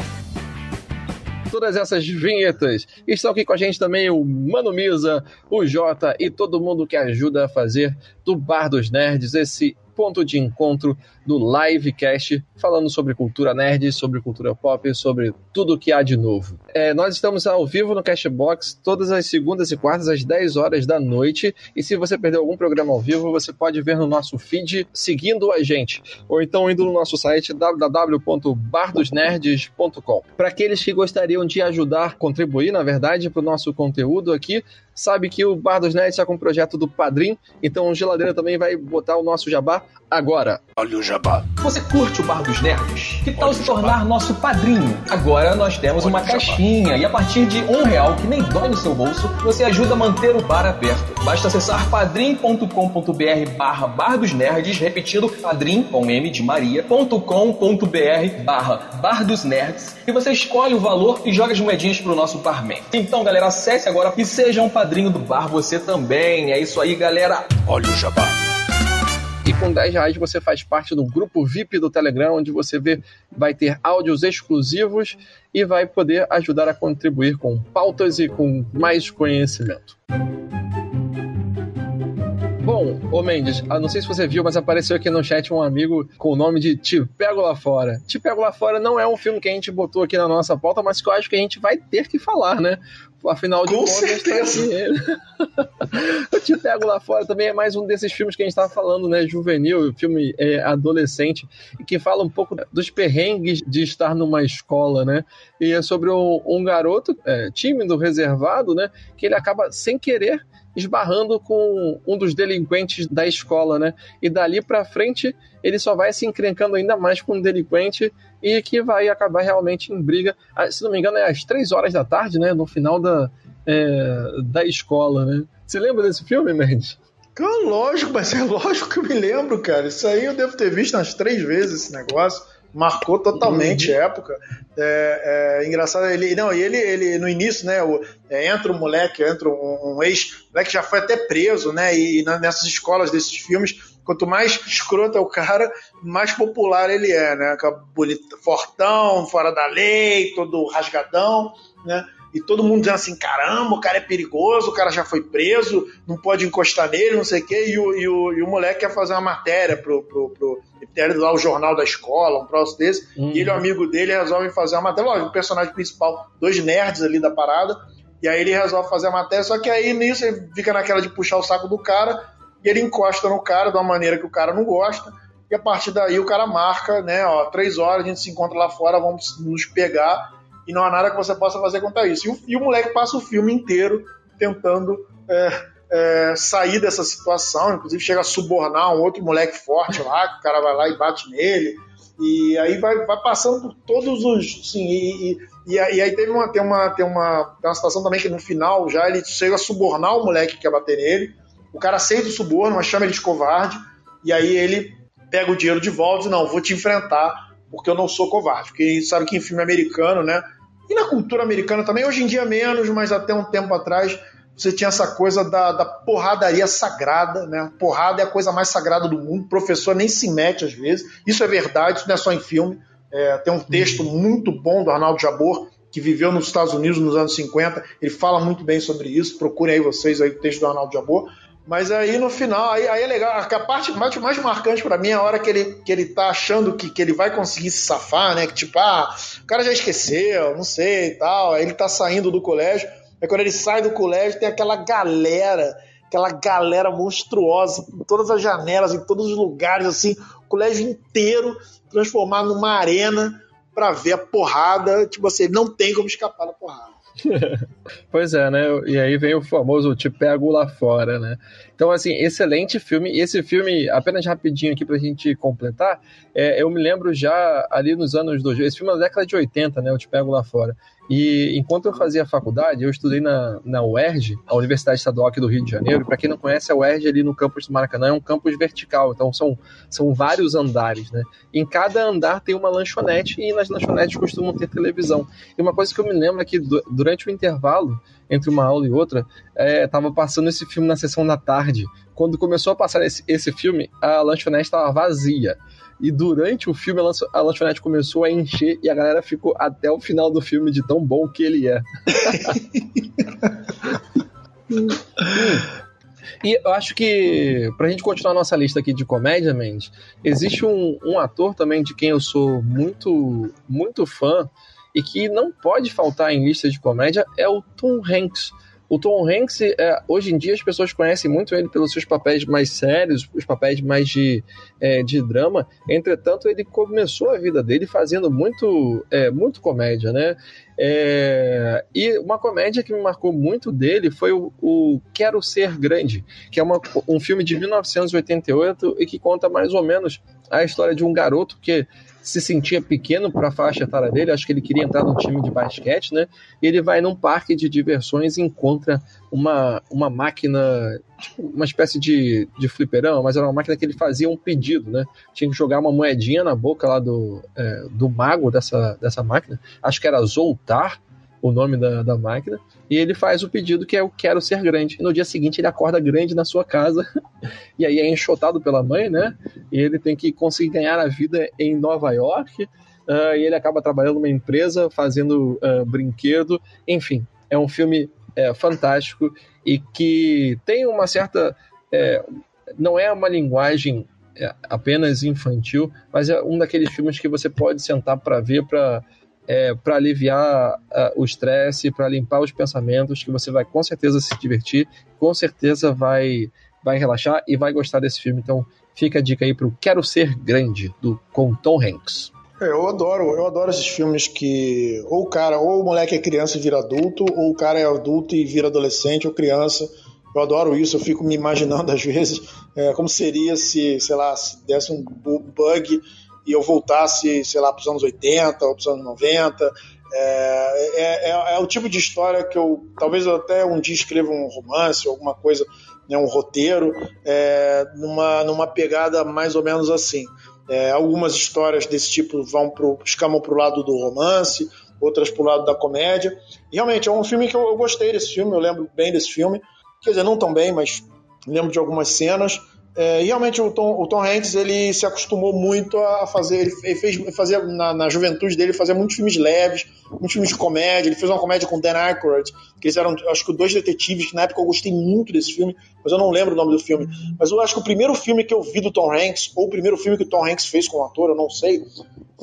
todas essas vinhetas. Estão aqui com a gente também o Mano Misa, o Jota e todo mundo que ajuda a fazer do Bar dos Nerds esse ponto de encontro do Livecast, falando sobre cultura nerd, sobre cultura pop, sobre tudo que há de novo. É, nós estamos ao vivo no Cashbox todas as segundas e quartas às 10 horas da noite. E se você perdeu algum programa ao vivo, você pode ver no nosso feed seguindo a gente, ou então indo no nosso site www.bardosnerds.com. Para aqueles que gostariam de ajudar, contribuir, na verdade, para o nosso conteúdo aqui, sabe que o Bar dos Nerds está com o projeto do Padrim, então o Geladeira também vai botar o nosso jabá agora. Olha o jabá. Você curte o Bar dos Nerds? Que tal se tornar nosso padrinho? Agora nós temos uma caixinha e a partir de um real, que nem dói no seu bolso, você ajuda a manter o bar aberto. Basta acessar padrim.com.br barra Bar dos Nerds, repetindo padrim com M de Maria.com.br barra Bar dos Nerds e você escolhe o valor e joga as moedinhas pro nosso barman. Então galera, acesse agora e seja um padrinho do bar você também. É isso aí galera. Olha o jabá. E com 10 reais você faz parte do grupo VIP do Telegram, onde você vê, vai ter áudios exclusivos e vai poder ajudar a contribuir com pautas e com mais conhecimento. Bom, ô Mendes, ah, não sei se você viu, mas apareceu aqui no chat um amigo com o nome de Te Pego Lá Fora. Te Pego Lá Fora não é um filme que a gente botou aqui na nossa pauta, mas que eu acho que a gente vai ter que falar, né? Afinal de Com contas, certeza. tá eu te pego lá fora também é mais um desses filmes que a gente estava falando, né? Juvenil, filme é, adolescente, e que fala um pouco dos perrengues de estar numa escola, né? E é sobre um, um garoto é, tímido, reservado, né? Que ele acaba sem querer esbarrando com um dos delinquentes da escola, né? E dali pra frente ele só vai se encrencando ainda mais com um delinquente e que vai acabar realmente em briga. Ah, Se não me engano, é às três horas da tarde, né? No final da, é, da escola, né? Você lembra desse filme, Mendes? Claro, lógico, mas é lógico que eu me lembro, cara. Isso aí eu devo ter visto umas três vezes esse negócio. Marcou totalmente a época. É, é engraçado, ele. Não, e ele, ele no início, né? O, é, entra um moleque, entra um, um ex, moleque já foi até preso, né? E, na- nessas escolas desses filmes, quanto mais escroto é o cara, mais popular ele é, né? Bonita, fortão, fora da lei, todo rasgadão, né? E todo mundo dizendo assim: caramba, o cara é perigoso, o cara já foi preso, não pode encostar nele, não sei o quê. E o, e o, e o moleque quer fazer uma matéria pro. pro, pro lá o jornal da escola, um próximo desse. Uhum. E ele o amigo dele resolvem fazer uma matéria. Lógico, o personagem principal, dois nerds ali da parada. E aí ele resolve fazer a matéria, só que aí nisso ele fica naquela de puxar o saco do cara, e ele encosta no cara de uma maneira que o cara não gosta. E a partir daí o cara marca, né? Ó, três horas a gente se encontra lá fora, vamos nos pegar e não há nada que você possa fazer contra isso. E o, e o moleque passa o filme inteiro tentando é, é, sair dessa situação, inclusive chega a subornar um outro moleque forte lá, que o cara vai lá e bate nele. E aí vai, vai passando por todos os. Sim, e, e, e aí teve uma, tem, uma, tem, uma, tem uma situação também que no final já ele chega a subornar o moleque que quer bater nele. O cara aceita o suborno, mas chama ele de covarde. E aí ele pega o dinheiro de volta e diz, não, vou te enfrentar, porque eu não sou covarde. Porque sabe que em filme americano, né? E na cultura americana também, hoje em dia menos, mas até um tempo atrás, você tinha essa coisa da, da porradaria sagrada, né? Porrada é a coisa mais sagrada do mundo, o professor nem se mete às vezes. Isso é verdade, isso não é só em filme. É, tem um texto muito bom do Arnaldo Jabor, que viveu nos Estados Unidos nos anos 50. Ele fala muito bem sobre isso. Procurem aí vocês aí o texto do Arnaldo Jabor. Mas aí no final, aí, aí é legal. A parte mais, mais marcante para mim é a hora que ele, que ele tá achando que, que ele vai conseguir se safar, né? Que tipo, ah, o cara já esqueceu, não sei e tal. Aí ele tá saindo do colégio. Aí quando ele sai do colégio, tem aquela galera, aquela galera monstruosa, em todas as janelas, em todos os lugares, assim, o colégio inteiro transformado numa arena pra ver a porrada. Tipo assim, não tem como escapar da porrada. Pois é, né? E aí vem o famoso Te Pego Lá Fora, né? Então, assim, excelente filme. E esse filme, apenas rapidinho aqui pra gente completar, é, eu me lembro já ali nos anos 2000, esse filme é da década de 80, né? Eu Te Pego Lá Fora. E enquanto eu fazia faculdade, eu estudei na, na UERJ, a Universidade Estadual aqui do Rio de Janeiro. Para quem não conhece, a UERJ ali no campus do Maracanã é um campus vertical, então são, são vários andares, né? Em cada andar tem uma lanchonete e nas lanchonetes costumam ter televisão. E uma coisa que eu me lembro é que du- durante o intervalo entre uma aula e outra, é, tava passando esse filme na sessão da tarde. Quando começou a passar esse, esse filme, a lanchonete estava vazia. E durante o filme, a lancho- a lanchonete começou a encher e a galera ficou até o final do filme de tão bom que ele é. E eu acho que, pra gente continuar nossa lista aqui de comédia, Mendes, existe um, um ator também de quem eu sou muito, muito fã e que não pode faltar em lista de comédia, é o Tom Hanks. O Tom Hanks, é, hoje em dia, as pessoas conhecem muito ele pelos seus papéis mais sérios, os papéis mais de, é, de drama. Entretanto, ele começou a vida dele fazendo muito, é, muito comédia, né? É, e uma comédia que me marcou muito dele foi o, o Quero Ser Grande, que é uma, um filme de 1988 e que conta mais ou menos a história de um garoto que se sentia pequeno para a faixa etária dele, acho que ele queria entrar num time de basquete, né? E ele vai num parque de diversões e encontra uma, uma máquina, tipo, uma espécie de, de fliperão, mas era uma máquina que ele fazia um pedido, né? Tinha que jogar uma moedinha na boca lá do, é, do mago dessa, dessa máquina, acho que era Zoltar, o nome da, da máquina, e ele faz o pedido que é o quero ser grande. E no dia seguinte ele acorda grande na sua casa, e aí é enxotado pela mãe, né? E ele tem que conseguir ganhar a vida em Nova York, uh, e ele acaba trabalhando numa empresa, fazendo uh, brinquedo, enfim. É um filme é, fantástico e que tem uma certa. É, não é uma linguagem é, apenas infantil, mas é um daqueles filmes que você pode sentar para ver para é, para aliviar uh, o estresse, para limpar os pensamentos, que você vai com certeza se divertir, com certeza vai, vai relaxar e vai gostar desse filme. Então fica a dica aí para o Quero Ser Grande, do, com Tom Hanks. É, eu adoro, eu adoro esses filmes que ou o cara, ou o moleque é criança e vira adulto, ou o cara é adulto e vira adolescente ou criança. Eu adoro isso, eu fico me imaginando às vezes é, como seria se, sei lá, se desse um bug e eu voltasse, sei lá, para os anos 80 ou para os anos 90. É, é, é, é, o tipo de história que eu talvez eu até um dia escreva um romance, alguma coisa, né, um roteiro, é, numa, numa pegada mais ou menos assim. É, algumas histórias desse tipo vão escamam para o lado do romance, outras para o lado da comédia. E, realmente, é um filme que eu, eu gostei desse filme, eu lembro bem desse filme. Quer dizer, não tão bem, mas lembro de algumas cenas. É, realmente o Tom, o Tom Hanks ele se acostumou muito a fazer, ele fez fazer na, na, juventude dele fazer muitos filmes leves, muitos filmes de comédia. Ele fez uma comédia com Dan Aykroyd, que eles eram acho que dois detetives que na época eu gostei muito desse filme, mas eu não lembro o nome do filme. Mas eu acho que o primeiro filme que eu vi do Tom Hanks ou o primeiro filme que o Tom Hanks fez como ator, eu não sei,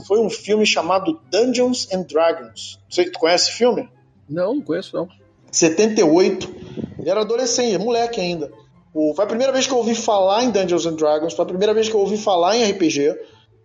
foi um filme chamado Dungeons and Dragons. Você tu conhece esse filme? Não, não conheço não. 78. Ele era adolescente, moleque ainda. O, foi a primeira vez que eu ouvi falar em Dungeons and Dragons, foi a primeira vez que eu ouvi falar em RPG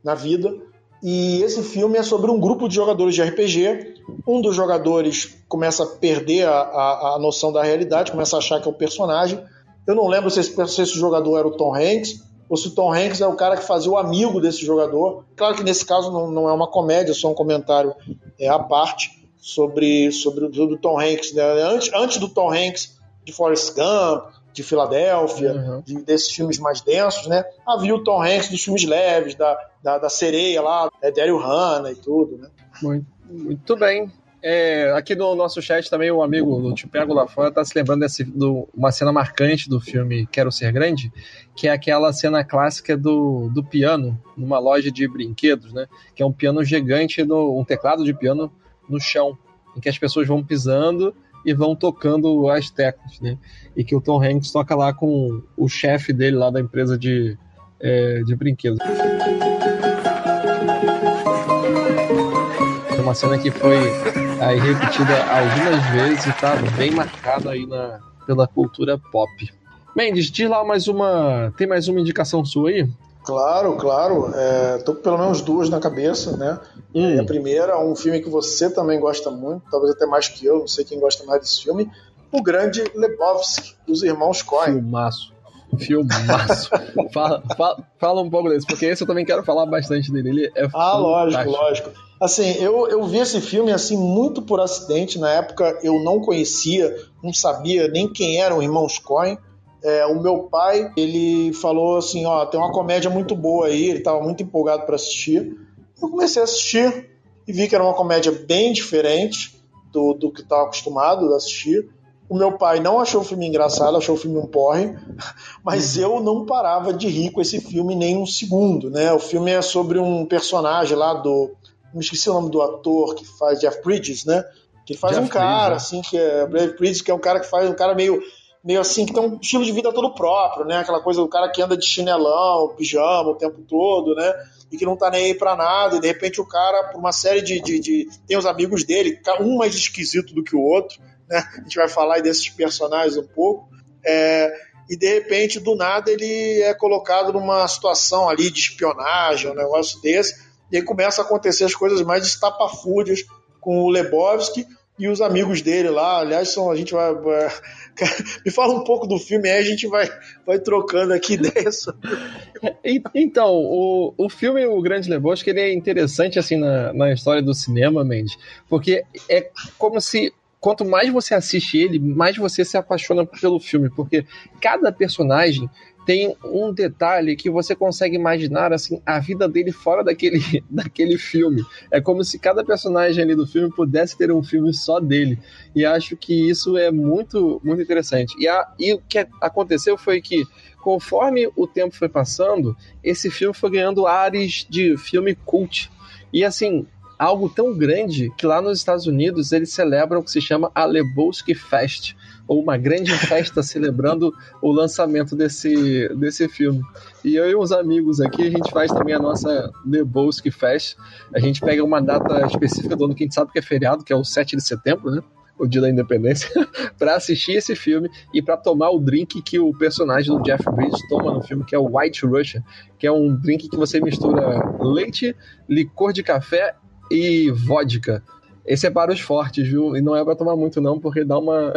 na vida. E esse filme é sobre um grupo de jogadores de RPG. Um dos jogadores começa a perder a, a, a noção da realidade, começa a achar que é o personagem. Eu não lembro se esse, se esse jogador era o Tom Hanks ou se o Tom Hanks é o cara que fazia o amigo desse jogador. Claro que nesse caso não, não é uma comédia, é só um comentário é, à parte sobre, sobre, o Tom Hanks. Né? Antes, antes do Tom Hanks, de Forrest Gump, de Filadélfia, uhum. de, desses filmes mais densos, né? Havia o Tom Hanks dos filmes leves, da, da, da sereia lá, é, Daryl Hannah e tudo, né? Muito, muito bem. É, aqui no nosso chat também o amigo do Te Pego Lá Fora tá se lembrando desse, do, uma cena marcante do filme Quero Ser Grande, que é aquela cena clássica do, do piano numa loja de brinquedos, né? Que é um piano gigante, no, um teclado de piano no chão, em que as pessoas vão pisando e vão tocando as teclas, né? E que o Tom Hanks toca lá com o chefe dele lá da empresa de, é, de brinquedos. Uma cena que foi aí repetida algumas vezes e tá bem marcada aí na, pela cultura pop. Mendes, diz lá mais uma. Tem mais uma indicação sua aí? Claro, claro. É, tô com pelo menos duas na cabeça, né? Hum. A primeira, um filme que você também gosta muito, talvez até mais que eu, não sei quem gosta mais desse filme, o grande Lebowski, dos irmãos Coen. Filmaço. Filmaço. fala, fala, fala, um pouco desse, porque esse eu também quero falar bastante dele. Ele é Ah, lógico, lógico. Assim, eu, eu vi esse filme assim muito por acidente. Na época eu não conhecia, não sabia nem quem eram os irmãos Coen. É, o meu pai, ele falou assim, ó, tem uma comédia muito boa aí, ele estava muito empolgado para assistir. Eu comecei a assistir e vi que era uma comédia bem diferente do, do que estava acostumado a assistir. O meu pai não achou o filme engraçado, achou o filme um porre, mas eu não parava de rir com esse filme nem um segundo, né? O filme é sobre um personagem lá do, me esqueci o nome do ator que faz Jeff Bridges, né? Que faz Jeff um cara Bridges, né? assim que é Jeff Bridges, que é um cara que faz um cara meio meio assim, que tem um estilo de vida todo próprio, né? Aquela coisa do cara que anda de chinelão, pijama o tempo todo, né? E que não tá nem aí pra nada, e de repente o cara, por uma série de, de, de. Tem os amigos dele, um mais esquisito do que o outro, né? A gente vai falar desses personagens um pouco. É, e de repente, do nada, ele é colocado numa situação ali de espionagem, um negócio desse, e aí começa a acontecer as coisas mais estapafúrdias com o Lebowski e os amigos dele lá. Aliás, são, a gente vai. Me fala um pouco do filme, aí a gente vai, vai trocando aqui ideias Então, o, o filme O Grande Lebowski ele é interessante assim na, na história do cinema, Mendes, porque é como se quanto mais você assiste ele, mais você se apaixona pelo filme, porque cada personagem tem um detalhe que você consegue imaginar assim a vida dele fora daquele, daquele filme. É como se cada personagem ali do filme pudesse ter um filme só dele. E acho que isso é muito muito interessante. E, a, e o que aconteceu foi que conforme o tempo foi passando, esse filme foi ganhando ares de filme cult. E assim, algo tão grande que lá nos Estados Unidos eles celebram o que se chama a Lebowski Fest, ou uma grande festa celebrando o lançamento desse, desse filme. E eu e uns amigos aqui, a gente faz também a nossa Lebowski Fest. A gente pega uma data específica do ano que a gente sabe que é feriado, que é o 7 de setembro, né? o dia da independência, para assistir esse filme e para tomar o drink que o personagem do Jeff Bridges toma no filme, que é o White Russian, que é um drink que você mistura leite, licor de café e vodka. Esse é para os fortes, viu? E não é para tomar muito não, porque dá uma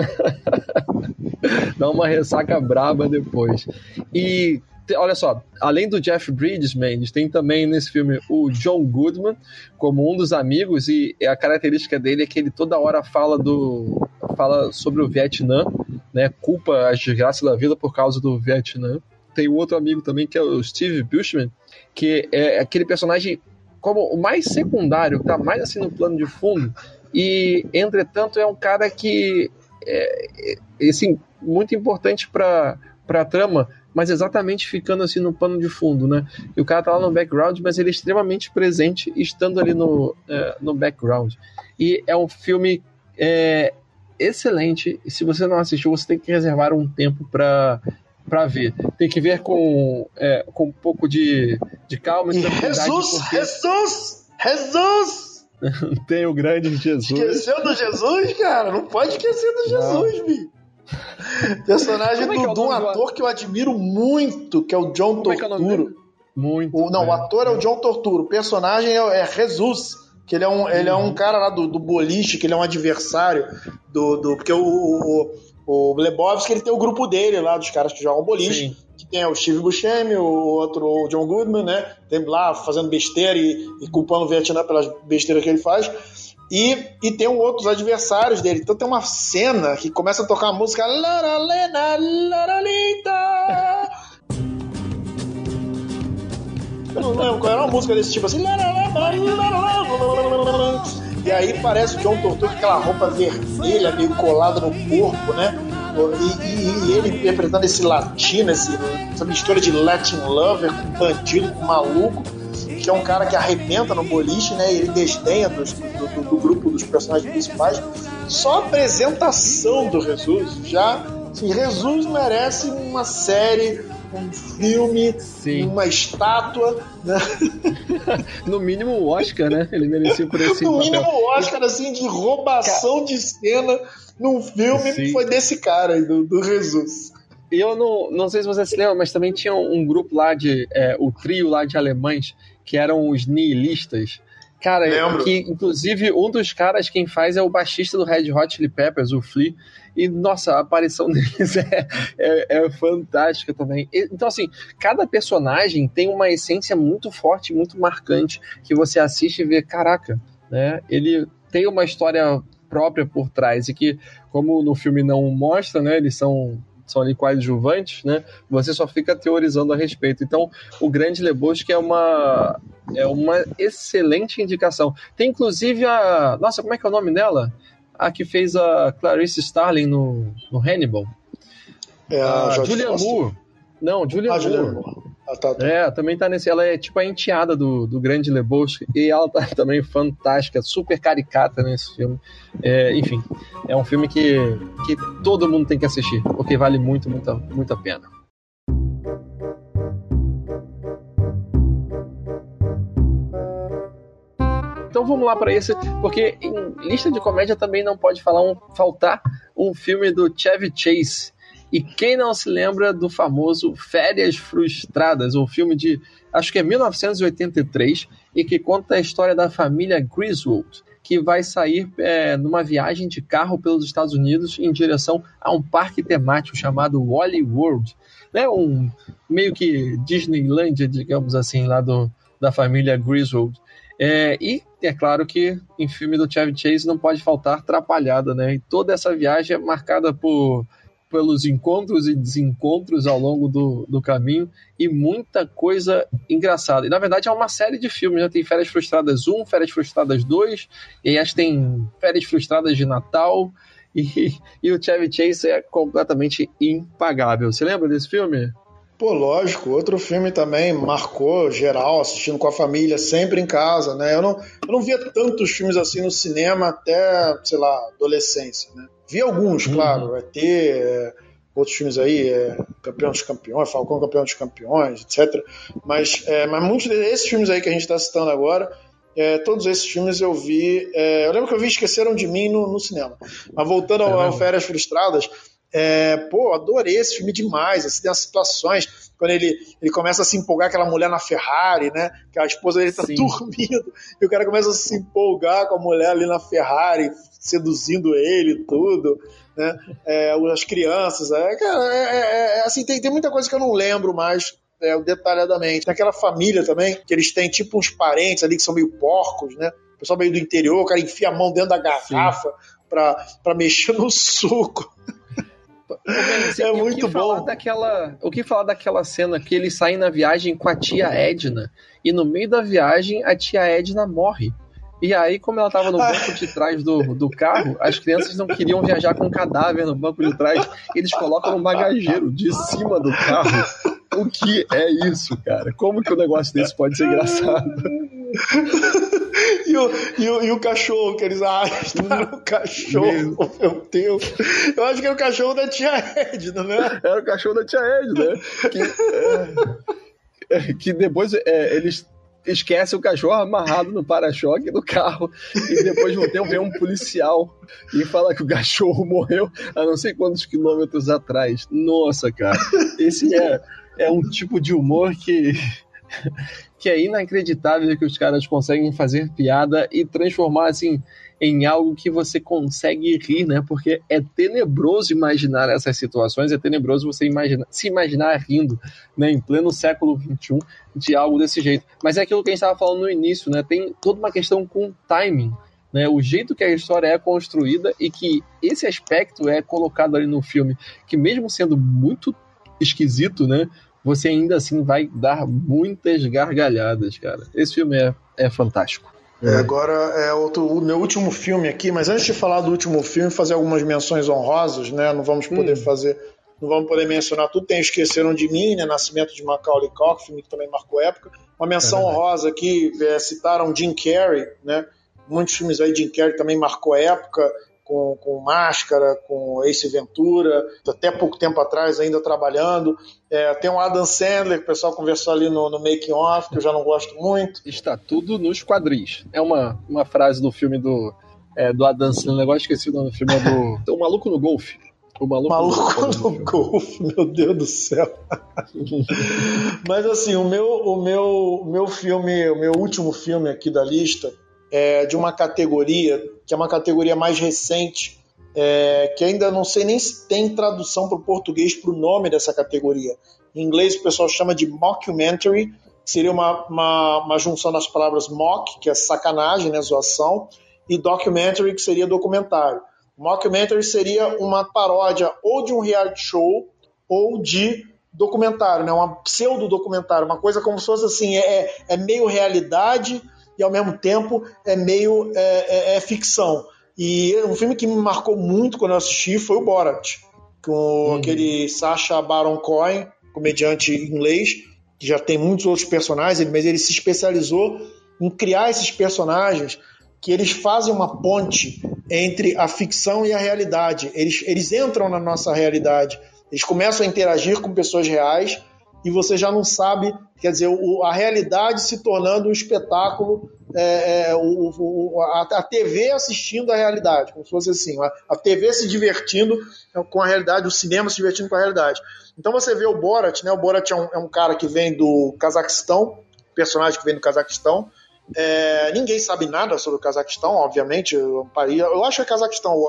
dá uma ressaca braba depois. E olha só, além do Jeff Bridges, Mendes, tem também nesse filme o John Goodman como um dos amigos e a característica dele é que ele toda hora fala do fala sobre o Vietnã, né? Culpa as desgraças da vida por causa do Vietnã. Tem outro amigo também que é o Steve Buscemi, que é aquele personagem como o mais secundário, que tá mais assim no plano de fundo, e entretanto é um cara que é, é assim, muito importante para a trama, mas exatamente ficando assim no pano de fundo, né? E o cara tá lá no background, mas ele é extremamente presente estando ali no, é, no background. E é um filme é, excelente, e se você não assistiu, você tem que reservar um tempo para para ver. Tem que ver com, é, com um pouco de, de calma e tranquilidade. Jesus! Porque... Jesus! Jesus! Tem o grande Jesus. Esqueceu do Jesus, cara? Não pode esquecer do Jesus, Bi. Personagem é, é do, de um ator que eu admiro muito, que é o John Como é é Torturo. É muito. O, não, é, o ator é. o John Torturo. O personagem é, é Jesus. Que ele é um, ele é um uhum. cara lá do, do boliche, que ele é um adversário do. do porque o, o, o Lebowski ele tem o grupo dele lá, dos caras que jogam boliche. Sim. Que tem o Steve Buscemi, o outro o John Goodman, né? Tem lá fazendo besteira e, e culpando o Vietnã pelas besteiras que ele faz. E, e tem outros adversários dele. Então tem uma cena que começa a tocar a música Lara Lena, Lara Linda. Eu não lembro qual era uma música desse tipo assim. E aí parece o John Torture com aquela roupa vermelha meio colada no corpo, né? E, e, e, ele interpretando esse latino, esse, essa mistura de Latin lover com bandido, com maluco, que é um cara que arrebenta no boliche, né? E ele desdenha do, do, do, grupo dos personagens principais. Só a apresentação do Jesus já. Assim, Jesus merece uma série um filme, Sim. uma estátua. Né? no mínimo o Oscar, né? Ele merecia por esse No papel. mínimo o Oscar, assim, de roubação de cena num filme Sim. foi desse cara aí, do, do Jesus. Eu não, não sei se você se lembra, mas também tinha um grupo lá de. É, o trio lá de alemães, que eram os nihilistas. Cara, Lembro. que inclusive um dos caras quem faz é o baixista do Red Hot Chili Peppers, o Flea. E, nossa, a aparição deles é, é, é fantástica também. Então, assim, cada personagem tem uma essência muito forte, muito marcante, que você assiste e vê, caraca, né? Ele tem uma história própria por trás e que, como no filme não mostra, né? Eles são são ali coadjuvantes, né? Você só fica teorizando a respeito. Então, o Grande Lebowski é uma é uma excelente indicação. Tem inclusive a, nossa, como é que é o nome dela? a que fez a Clarice Starling no, no Hannibal. É a, a Julia Moore. Não, Julia ah, Moore. Moore. Tá, tá. É, também tá nesse. Ela é tipo a enteada do, do grande Lebowski. E ela tá também fantástica, super caricata nesse filme. É, enfim, é um filme que, que todo mundo tem que assistir, porque vale muito, muito, muito a pena. Então vamos lá para esse, porque em lista de comédia também não pode falar um, faltar um filme do Chevy Chase. E quem não se lembra do famoso Férias Frustradas, um filme de acho que é 1983 e que conta a história da família Griswold, que vai sair é, numa viagem de carro pelos Estados Unidos em direção a um parque temático chamado Wally World, né? Um meio que Disneylandia, digamos assim, lá do, da família Griswold. É, e é claro que em filme do Chevy Chase não pode faltar Trapalhada, né? E toda essa viagem é marcada por pelos encontros e desencontros ao longo do, do caminho e muita coisa engraçada. E na verdade é uma série de filmes, né? Tem Férias Frustradas 1, Férias Frustradas 2, e aí tem Férias Frustradas de Natal, e, e o Chevy Chase é completamente impagável. Você lembra desse filme? Pô, lógico, outro filme também marcou geral, assistindo com a família, sempre em casa, né? Eu não, eu não via tantos filmes assim no cinema até, sei lá, adolescência, né? Vi alguns, claro, vai ter é, outros filmes aí, é, Campeão dos Campeões, Falcão Campeão dos Campeões, etc. Mas, é, mas muitos desses filmes aí que a gente está citando agora, é, todos esses filmes eu vi. é, eu lembro que eu vi Esqueceram de Mim no, no cinema. Mas voltando ao, ao Férias Frustradas, é, pô, adorei esse filme demais. Assim, tem as situações quando ele, ele começa a se empolgar aquela mulher na Ferrari, né? Que a esposa dele tá Sim. dormindo e o cara começa a se empolgar com a mulher ali na Ferrari, seduzindo ele e tudo, né? É, as crianças, é, cara, é, é- é- assim tem, tem muita coisa que eu não lembro mais. é, detalhadamente. Tem aquela família também, que eles têm tipo uns parentes ali que são meio porcos, né? O pessoal meio do interior, o cara enfia a mão dentro da garrafa pra, pra mexer no suco. Assim, É o muito que falar bom. Daquela, o que falar daquela cena que eles saem na viagem com a tia Edna e no meio da viagem a tia Edna morre. E aí, como ela tava no banco de trás do, do carro, as crianças não queriam viajar com um cadáver no banco de trás. Eles colocam um bagageiro de cima do carro. O que é isso, cara? Como que um negócio desse pode ser engraçado? E o, e, o, e o cachorro que eles arrastaram o cachorro, meu Deus. Eu acho que é o cachorro da tia Edna, né? Era o cachorro da tia Edna, né? Que, é, que depois é, eles esquecem o cachorro amarrado no para-choque do carro e depois de um tempo vem um policial e fala que o cachorro morreu a não sei quantos quilômetros atrás. Nossa, cara, esse é, é um tipo de humor que que é inacreditável que os caras conseguem fazer piada e transformar assim em algo que você consegue rir, né? Porque é tenebroso imaginar essas situações, é tenebroso você imaginar, se imaginar rindo, né? Em pleno século XXI de algo desse jeito. Mas é aquilo que a gente estava falando no início, né? Tem toda uma questão com timing, né? O jeito que a história é construída e que esse aspecto é colocado ali no filme, que mesmo sendo muito esquisito, né? Você ainda assim vai dar muitas gargalhadas, cara. Esse filme é, é fantástico. É, agora é outro, o meu último filme aqui, mas antes de falar do último filme, fazer algumas menções honrosas, né? Não vamos poder fazer, não vamos poder mencionar tudo. Tem Esqueceram de Mim, né? Nascimento de Macaulay Culkin, filme que também marcou época. Uma menção honrosa aqui, é, citaram Jim Carrey, né? Muitos filmes aí, Jim Carrey também marcou época, com, com Máscara, com Ace Ventura, até pouco tempo atrás ainda trabalhando. É, tem o Adam Sandler, que o pessoal conversou ali no, no Making Off, que eu já não gosto muito. Está tudo nos quadris. É uma, uma frase do filme do, é, do Adam Sandler, agora esqueci o nome do filme, é do O Maluco no Golfe. O Maluco, Maluco no Golfe, meu Deus do céu. Mas assim, o meu, o meu, o meu filme, o meu último filme aqui da lista é de uma categoria que é uma categoria mais recente, é, que ainda não sei nem se tem tradução para o português para o nome dessa categoria. Em inglês o pessoal chama de mockumentary, que seria uma, uma, uma junção das palavras mock, que é sacanagem, né, zoação, e documentary, que seria documentário. Mockumentary seria uma paródia ou de um reality show ou de documentário, né? Uma pseudo-documentário, uma coisa como se fosse assim, é, é meio realidade e ao mesmo tempo é meio é, é, é ficção. E um filme que me marcou muito quando eu assisti foi o Borat, com aquele Sacha Baron Cohen, comediante inglês, que já tem muitos outros personagens, mas ele se especializou em criar esses personagens que eles fazem uma ponte entre a ficção e a realidade. Eles, eles entram na nossa realidade. Eles começam a interagir com pessoas reais e você já não sabe, quer dizer, o, a realidade se tornando um espetáculo, é, é, o, o, a, a, TV assistindo a realidade, como se fosse assim, a, a, TV se divertindo com a realidade, o cinema se divertindo com a realidade. Então você vê o Borat, né? O Borat é um, é um cara que vem do Cazaquistão, personagem que vem do Cazaquistão, é, ninguém sabe nada sobre o Cazaquistão, obviamente. Eu, acho que é Cazaquistão.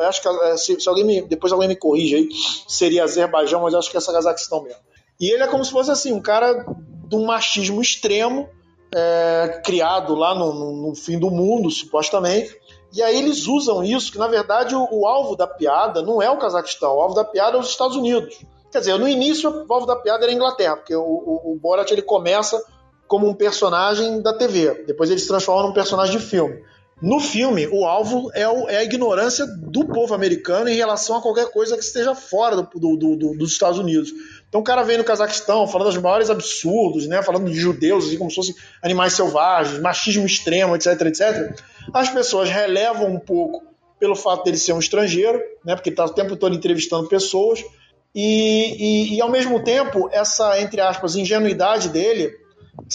Acho que é, se, se, alguém me, depois alguém me corrige aí, seria Azerbaijão, mas eu acho que é Cazaquistão mesmo. E ele é como se fosse assim, um cara de um machismo extremo, é, criado lá no, no, no, fim do mundo, supostamente. E aí eles usam isso, que na verdade o, o, alvo da piada não é o Cazaquistão, o alvo da piada é os Estados Unidos. Quer dizer, no início o alvo da piada era a Inglaterra, porque o, o, o Borat ele começa como um personagem da TV, depois ele se transforma num personagem de filme. No filme, o alvo é, o, é, a ignorância do povo americano em relação a qualquer coisa que esteja fora do, do, do, dos Estados Unidos. Então o cara vem no Cazaquistão falando dos maiores absurdos, né? Falando de judeus, assim, como se fossem animais selvagens, machismo extremo, etc, etc. As pessoas relevam um pouco pelo fato dele ser um estrangeiro, né? Porque está o tempo todo entrevistando pessoas. E, e, e, ao mesmo tempo, essa, entre aspas, ingenuidade dele,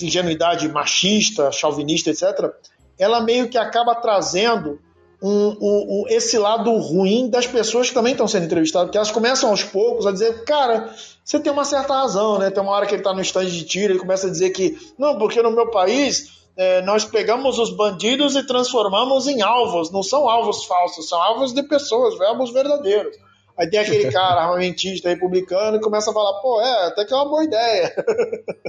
ingenuidade machista, chauvinista, etc., ela meio que acaba trazendo um, um, um, esse lado ruim das pessoas que também estão sendo entrevistadas, porque elas começam aos poucos a dizer, cara, você tem uma certa razão, né? Tem uma hora que ele está no stand de tiro, ele começa a dizer que, não, porque no meu país é, nós pegamos os bandidos e transformamos em alvos, não são alvos falsos, são alvos de pessoas, verbos verdadeiros. Aí tem aquele cara armamentista republicano e começa a falar, pô, é, até que é uma boa ideia.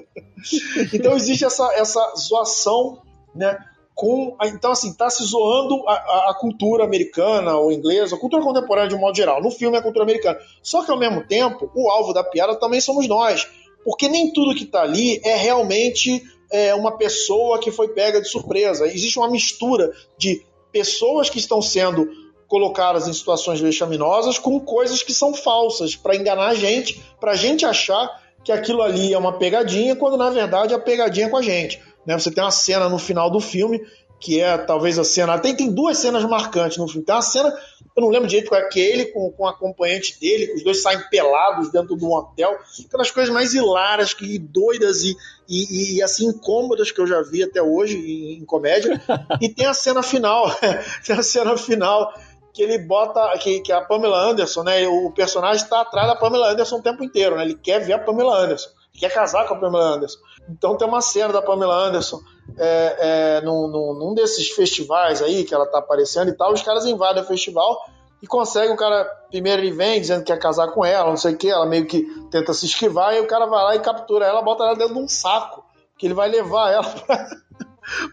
então existe essa, essa zoação, né? Com. Então, assim, tá se zoando a, a, cultura americana ou inglesa, a cultura contemporânea de um modo geral. No filme é a cultura americana. Só que, ao mesmo tempo, o alvo da piada também somos nós. Porque nem tudo que tá ali é realmente é, uma pessoa que foi pega de surpresa. Existe uma mistura de pessoas que estão sendo colocadas em situações vexaminosas com coisas que são falsas para enganar a gente, para a gente achar que aquilo ali é uma pegadinha, quando na verdade é a pegadinha com a gente. Né? Você tem uma cena no final do filme que é talvez a cena. Tem, tem duas cenas marcantes no filme. Tem uma cena, eu não lembro direito qual é, que é ele com, com o acompanhante dele, que os dois saem pelados dentro de um hotel. Aquelas coisas mais hilárias que, doidas e, e, e, assim incômodas que eu já vi até hoje em, em comédia. e tem a cena final. tem a cena final que ele bota. Que, que a Pamela Anderson, né? O personagem está atrás da Pamela Anderson o tempo inteiro, né? Ele quer ver a Pamela Anderson quer casar com a Pamela Anderson. Então tem uma cena da Pamela Anderson é, é, num, num, num, desses festivais aí que ela tá aparecendo e tal, os caras invadem o festival e conseguem, o cara, primeiro ele vem dizendo que quer casar com ela, não sei o que, ela meio que tenta se esquivar, e o cara vai lá e captura ela, bota ela dentro de um saco, que ele vai levar ela pra,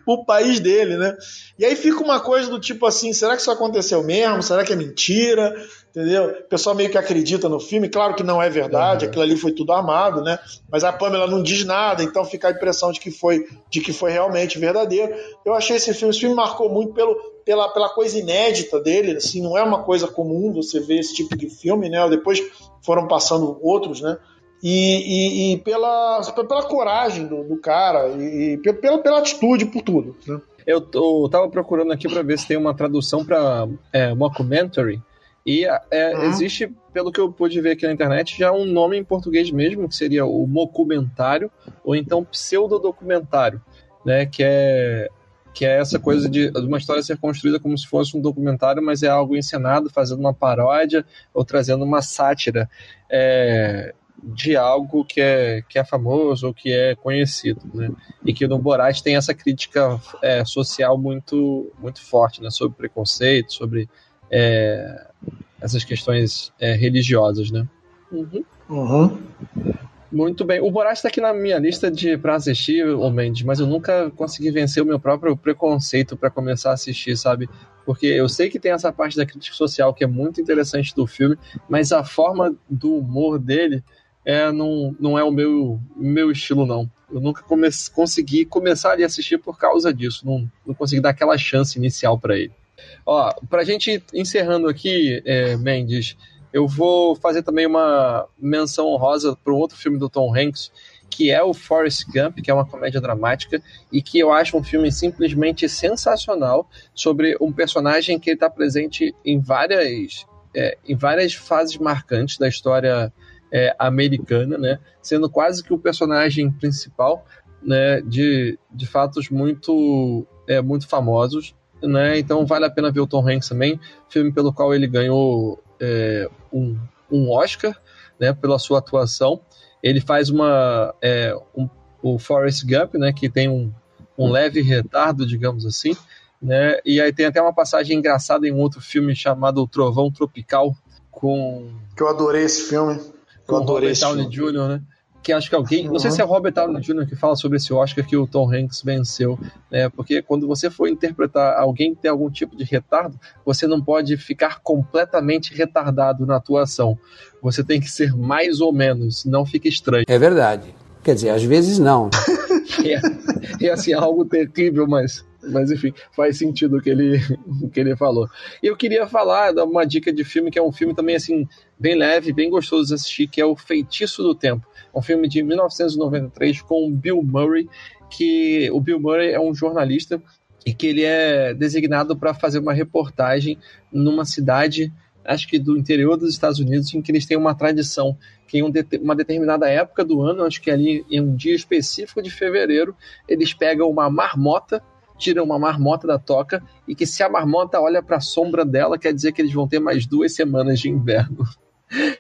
pro país dele, né? E aí fica uma coisa do tipo assim, será que isso aconteceu mesmo? Será que é mentira? Entendeu? O pessoal meio que acredita no filme, claro que não é verdade, uhum. aquilo ali foi tudo armado, né? Mas a Pamela não diz nada, então fica a impressão de que foi, de que foi realmente verdadeiro. Eu achei esse filme, esse filme marcou muito pelo, pela, pela coisa inédita dele, assim, não é uma coisa comum você ver esse tipo de filme, né? Depois foram passando outros, né? E, e, e pela, pela coragem do, do cara, e, e, pela, pela atitude, por tudo. Né? Eu, eu tava procurando aqui para ver se tem uma tradução para é, mockumentary, e é, uhum. existe, pelo que eu pude ver aqui na internet, já um nome em português mesmo, que seria o mocumentário, ou então pseudodocumentário, né? Que é, que é essa coisa de uma história ser construída como se fosse um documentário, mas é algo encenado, fazendo uma paródia ou trazendo uma sátira é, de algo que é, que é famoso ou que é conhecido, né? E que no Borat tem essa crítica é, social muito, muito forte, né? Sobre preconceito, sobre é, essas questões é, religiosas, né? Uhum. Uhum. Muito bem. O Borat está aqui na minha lista de para assistir, o Mendes, mas eu nunca consegui vencer o meu próprio preconceito para começar a assistir, sabe? Porque eu sei que tem essa parte da crítica social que é muito interessante do filme, mas a forma do humor dele é, não, não é o meu, meu estilo, não. Eu nunca come consegui começar a assistir por causa disso. Não, não consegui dar aquela chance inicial para ele. Ó, pra gente encerrando aqui, é, Mendes, eu vou fazer também uma menção honrosa para outro filme do Tom Hanks, que é o Forrest Gump, que é uma comédia dramática e que eu acho um filme simplesmente sensacional sobre um personagem que está presente em várias, é, em várias fases marcantes da história é, americana, né? Sendo quase que o personagem principal, né? De, de fatos muito, é, muito famosos, né? Então vale a pena ver o Tom Hanks também, filme pelo qual ele ganhou é, um, um Oscar, né? Pela sua atuação. Ele faz uma é, um, o Forrest Gump, né? Que tem um, um leve retardo, digamos assim. Né? E aí tem até uma passagem engraçada em um outro filme chamado Trovão Tropical com que eu adorei esse filme com o Robert Downey Jr., né? Que acho que alguém, uhum. não sei se é Robert Downey Jr. que fala sobre esse Oscar que o Tom Hanks venceu, né? Porque quando você for interpretar alguém que tem algum tipo de retardo, você não pode ficar completamente retardado na atuação. Você tem que ser mais ou menos, não fica estranho. É verdade. Quer dizer, às vezes não. é, é assim, algo terrível, mas mas enfim, faz sentido o que ele, o que ele falou. E eu queria falar, dar uma dica de filme, que é um filme também assim, bem leve, bem gostoso de assistir, que é O Feitiço do Tempo. Um filme de 1993 com Bill Murray, que o Bill Murray é um jornalista e que ele é designado para fazer uma reportagem numa cidade, acho que do interior dos Estados Unidos, em que eles têm uma tradição que em uma determinada época do ano, acho que ali em um dia específico de fevereiro, eles pegam uma marmota tiram uma marmota da toca e que se a marmota olha para a sombra dela, quer dizer que eles vão ter mais duas semanas de inverno.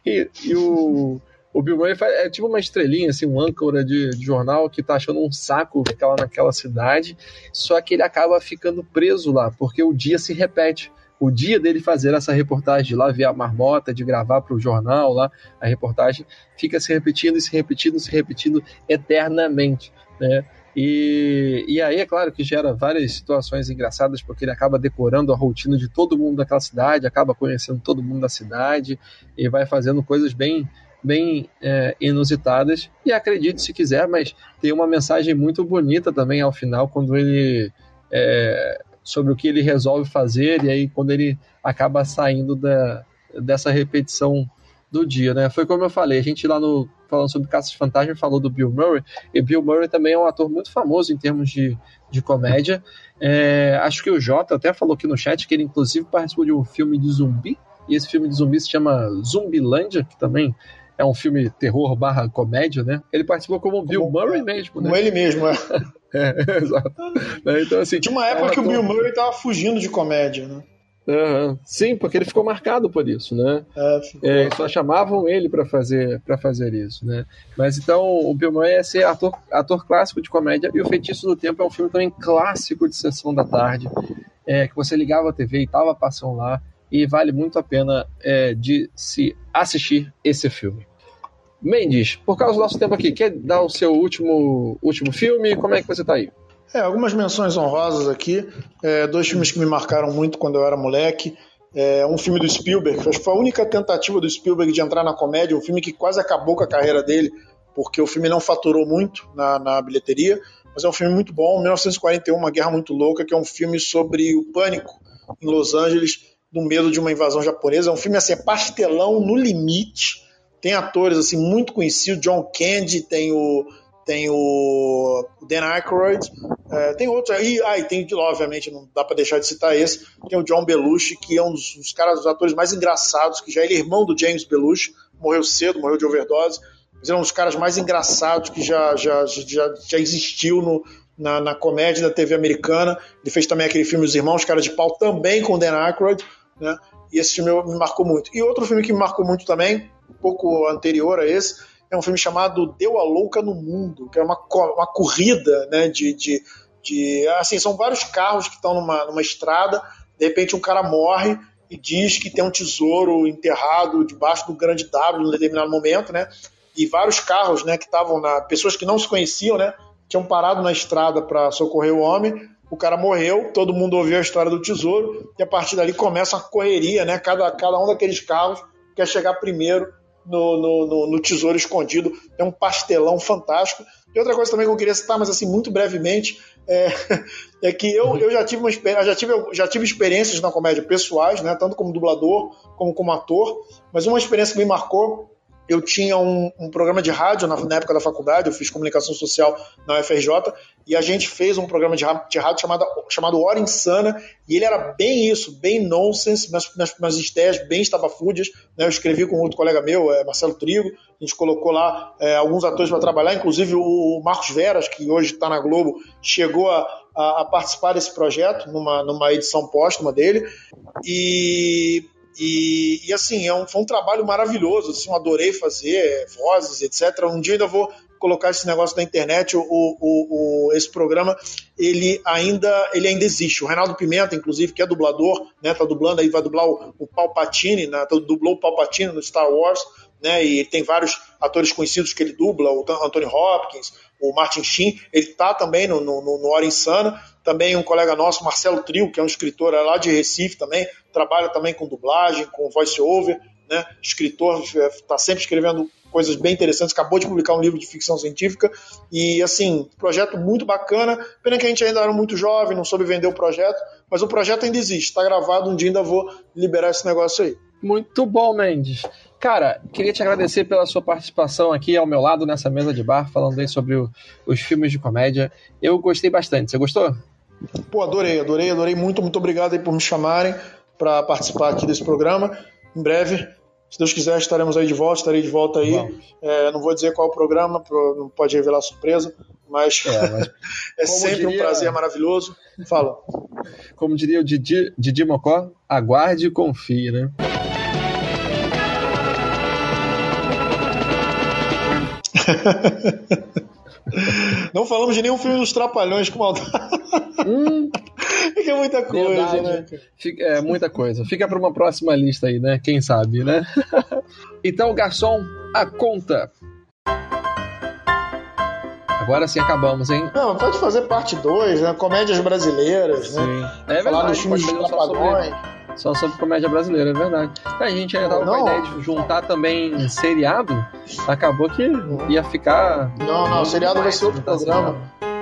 E, e o, o Bill Murray é tipo uma estrelinha, assim, um âncora de, de, jornal que tá achando um saco ficar lá naquela cidade, só que ele acaba ficando preso lá, porque o dia se repete. O dia dele fazer essa reportagem, de lá ver a marmota, de gravar para o jornal lá, a reportagem, fica se repetindo e se repetindo, se repetindo eternamente, né? E, e aí, é claro que gera várias situações engraçadas, porque ele acaba decorando a rotina de todo mundo daquela cidade, acaba conhecendo todo mundo da cidade e vai fazendo coisas bem, bem é, inusitadas. E acredite se quiser, mas tem uma mensagem muito bonita também ao final, quando ele. É, sobre o que ele resolve fazer, e aí quando ele acaba saindo da, dessa repetição do dia, né? Foi como eu falei, a gente lá no falando sobre Caças Fantasma falou do Bill Murray, e Bill Murray também é um ator muito famoso em termos de, de comédia. É, acho que o Jota até falou aqui no chat que ele inclusive participou de um filme de zumbi, e esse filme de zumbi se chama Zumbilândia, que também é um filme terror barra comédia, né? Ele participou como, como Bill Murray mesmo, né? Como ele mesmo, é. é, exato. Então, assim, Tinha uma época que o Bill Murray tava fugindo de comédia, né? Uhum. Sim, porque ele ficou marcado por isso, né? É, é, só chamavam ele para fazer para fazer isso, né? Mas então o Bill Murray é ser ator, ator clássico de comédia e o Feitiço do Tempo é um filme também clássico de sessão da tarde, é, que você ligava a TV e tava passando lá e vale muito a pena é, de se assistir esse filme. Mendes, por causa do nosso tempo aqui, quer dar o seu último último filme? Como é que você tá aí? É, algumas menções honrosas aqui. É, dois filmes que me marcaram muito quando eu era moleque. É, um filme do Spielberg, acho que foi a única tentativa do Spielberg de entrar na comédia, um filme que quase acabou com a carreira dele, porque o filme não faturou muito na, na bilheteria, mas é um filme muito bom, 1941, Uma Guerra Muito Louca, que é um filme sobre o pânico em Los Angeles, do medo de uma invasão japonesa. É um filme assim, é pastelão no limite, tem atores assim muito conhecidos, John Candy, tem o tem o Dan Aykroyd, é, tem outros aí, ah, e tem, obviamente, não dá para deixar de citar esse, tem o John Belushi, que é um dos, dos caras, dos atores mais engraçados, que já ele é irmão do James Belushi, morreu cedo, morreu de overdose, mas ele é um dos caras mais engraçados que já, já, já, já existiu no, na, na, comédia da TV americana. Ele fez também aquele filme Os Irmãos Cara de Pau, também com o Dan Aykroyd, né? E esse filme me marcou muito. E outro filme que me marcou muito também, um pouco anterior a esse, é um filme chamado Deu a Louca no Mundo, que é uma, uma corrida, né, de, de, de, assim, são vários carros que estão numa, numa estrada, de repente um cara morre e diz que tem um tesouro enterrado debaixo do grande W em determinado momento, né, e vários carros, né, que estavam na, pessoas que não se conheciam, né, tinham parado na estrada para socorrer o homem, o cara morreu, todo mundo ouviu a história do tesouro, e a partir dali começa uma correria, né, cada, cada um daqueles carros quer chegar primeiro no, no, no, no Tesouro Escondido. É um pastelão fantástico. E outra coisa também que eu queria citar, mas assim, muito brevemente, é, é que eu, eu já tive uma já tive, já tive experiências na comédia pessoais, né, tanto como dublador como como ator, mas uma experiência que me marcou eu tinha um, um programa de rádio na, na, época da faculdade, eu fiz comunicação social na UFRJ, e a gente fez um programa de, de rádio chamado, chamado Hora Insana, e ele era bem isso, bem nonsense, mas nas, nas ideias bem estapafúdias. Né? Eu escrevi com outro colega meu, é, Marcelo Trigo, a gente colocou lá é, alguns atores para trabalhar, inclusive o Marcos Veras, que hoje está na Globo, chegou a, a, a, participar desse projeto numa, numa edição póstuma dele. E e, e, assim, é um, foi um trabalho maravilhoso, assim, eu adorei fazer vozes, etc. Um dia ainda vou colocar esse negócio na internet, o, o, o, esse programa, ele ainda, ele ainda existe. O Reinaldo Pimenta, inclusive, que é dublador, né, tá dublando aí, vai dublar o, o Palpatine, né, tá, dublou o Palpatine no Star Wars, né, e tem vários atores conhecidos que ele dubla, o Anthony Hopkins, o Martin Sheen, ele tá também no, no, no Hora Insana, também um colega nosso, Marcelo Trio, que é um escritor lá de Recife também, trabalha também com dublagem, com voice-over, né, escritor, está sempre escrevendo coisas bem interessantes, acabou de publicar um livro de ficção científica. E assim, projeto muito bacana, pena que a gente ainda era muito jovem, não soube vender o projeto, mas o projeto ainda existe, está gravado, um dia ainda vou liberar esse negócio aí. Muito bom, Mendes. Cara, queria te agradecer pela sua participação aqui ao meu lado nessa mesa de bar, falando aí sobre o, os filmes de comédia. Eu gostei bastante. Você gostou? Pô, adorei, adorei, adorei. Muito, muito obrigado aí por me chamarem para participar aqui desse programa. Em breve, se Deus quiser, estaremos aí de volta, estarei de volta aí. É, não vou dizer qual é o programa, não pode revelar surpresa, mas é, mas é sempre diria... um prazer maravilhoso. Fala. Como diria o Didi, Didi Mocó, aguarde e confie, né? Não falamos de nenhum filme dos Trapalhões com maldade. Hum, é é muita coisa, Verdade. né? Fica, é muita coisa. Fica para uma próxima lista aí, né? Quem sabe, né? então, garçom, a conta. Agora sim acabamos, hein? Não, pode fazer parte 2, né? Comédias brasileiras, sim. né? É Falar dos filmes dos Trapalhões. Só sobre comédia brasileira, é verdade. A gente ainda tava não. com a ideia de juntar também seriado, acabou que ia ficar. Não, não, seriado vai ser outro programa.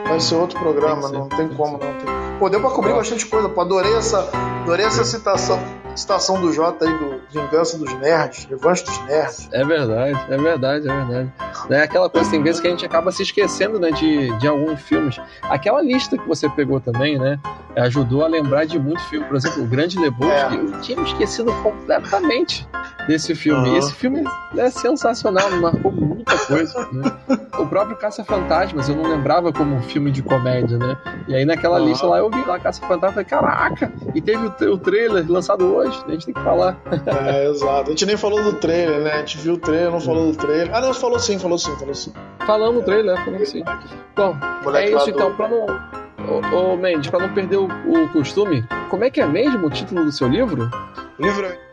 Vai ser outro programa, tem não tem, tem como não. Tem... Pô, deu pra cobrir bastante coisa, pô. Adorei essa, adorei essa citação, citação do Jota aí do Vingança dos Nerds, Revanche dos Nerds. É verdade, é verdade, é verdade. É aquela coisa, tem vezes que a gente acaba se esquecendo, né, de, de alguns filmes. Aquela lista que você pegou também, né, ajudou a lembrar de muito filme. Por exemplo, O Grande Lebowski, é. eu tinha esquecido completamente desse filme. Uhum. Esse filme é sensacional, marcou muita coisa. Né? O próprio Caça-Fantasmas, eu não lembrava como um filme de comédia, né? E aí naquela uhum. lista lá eu vi lá Caça-Fantasmas e falei, caraca! E teve o, o trailer lançado hoje, a gente tem que falar. É, exato. A gente nem falou do trailer, né? A gente viu o trailer, não falou do trailer. Ah, não, falou sim, falou sim, falou sim. Falamos o trailer, falamos sim. Bom, Moleque é isso então, pra não. Ô, ô Mendes, pra não perder o, o costume, como é que é mesmo o título do seu livro? O livro é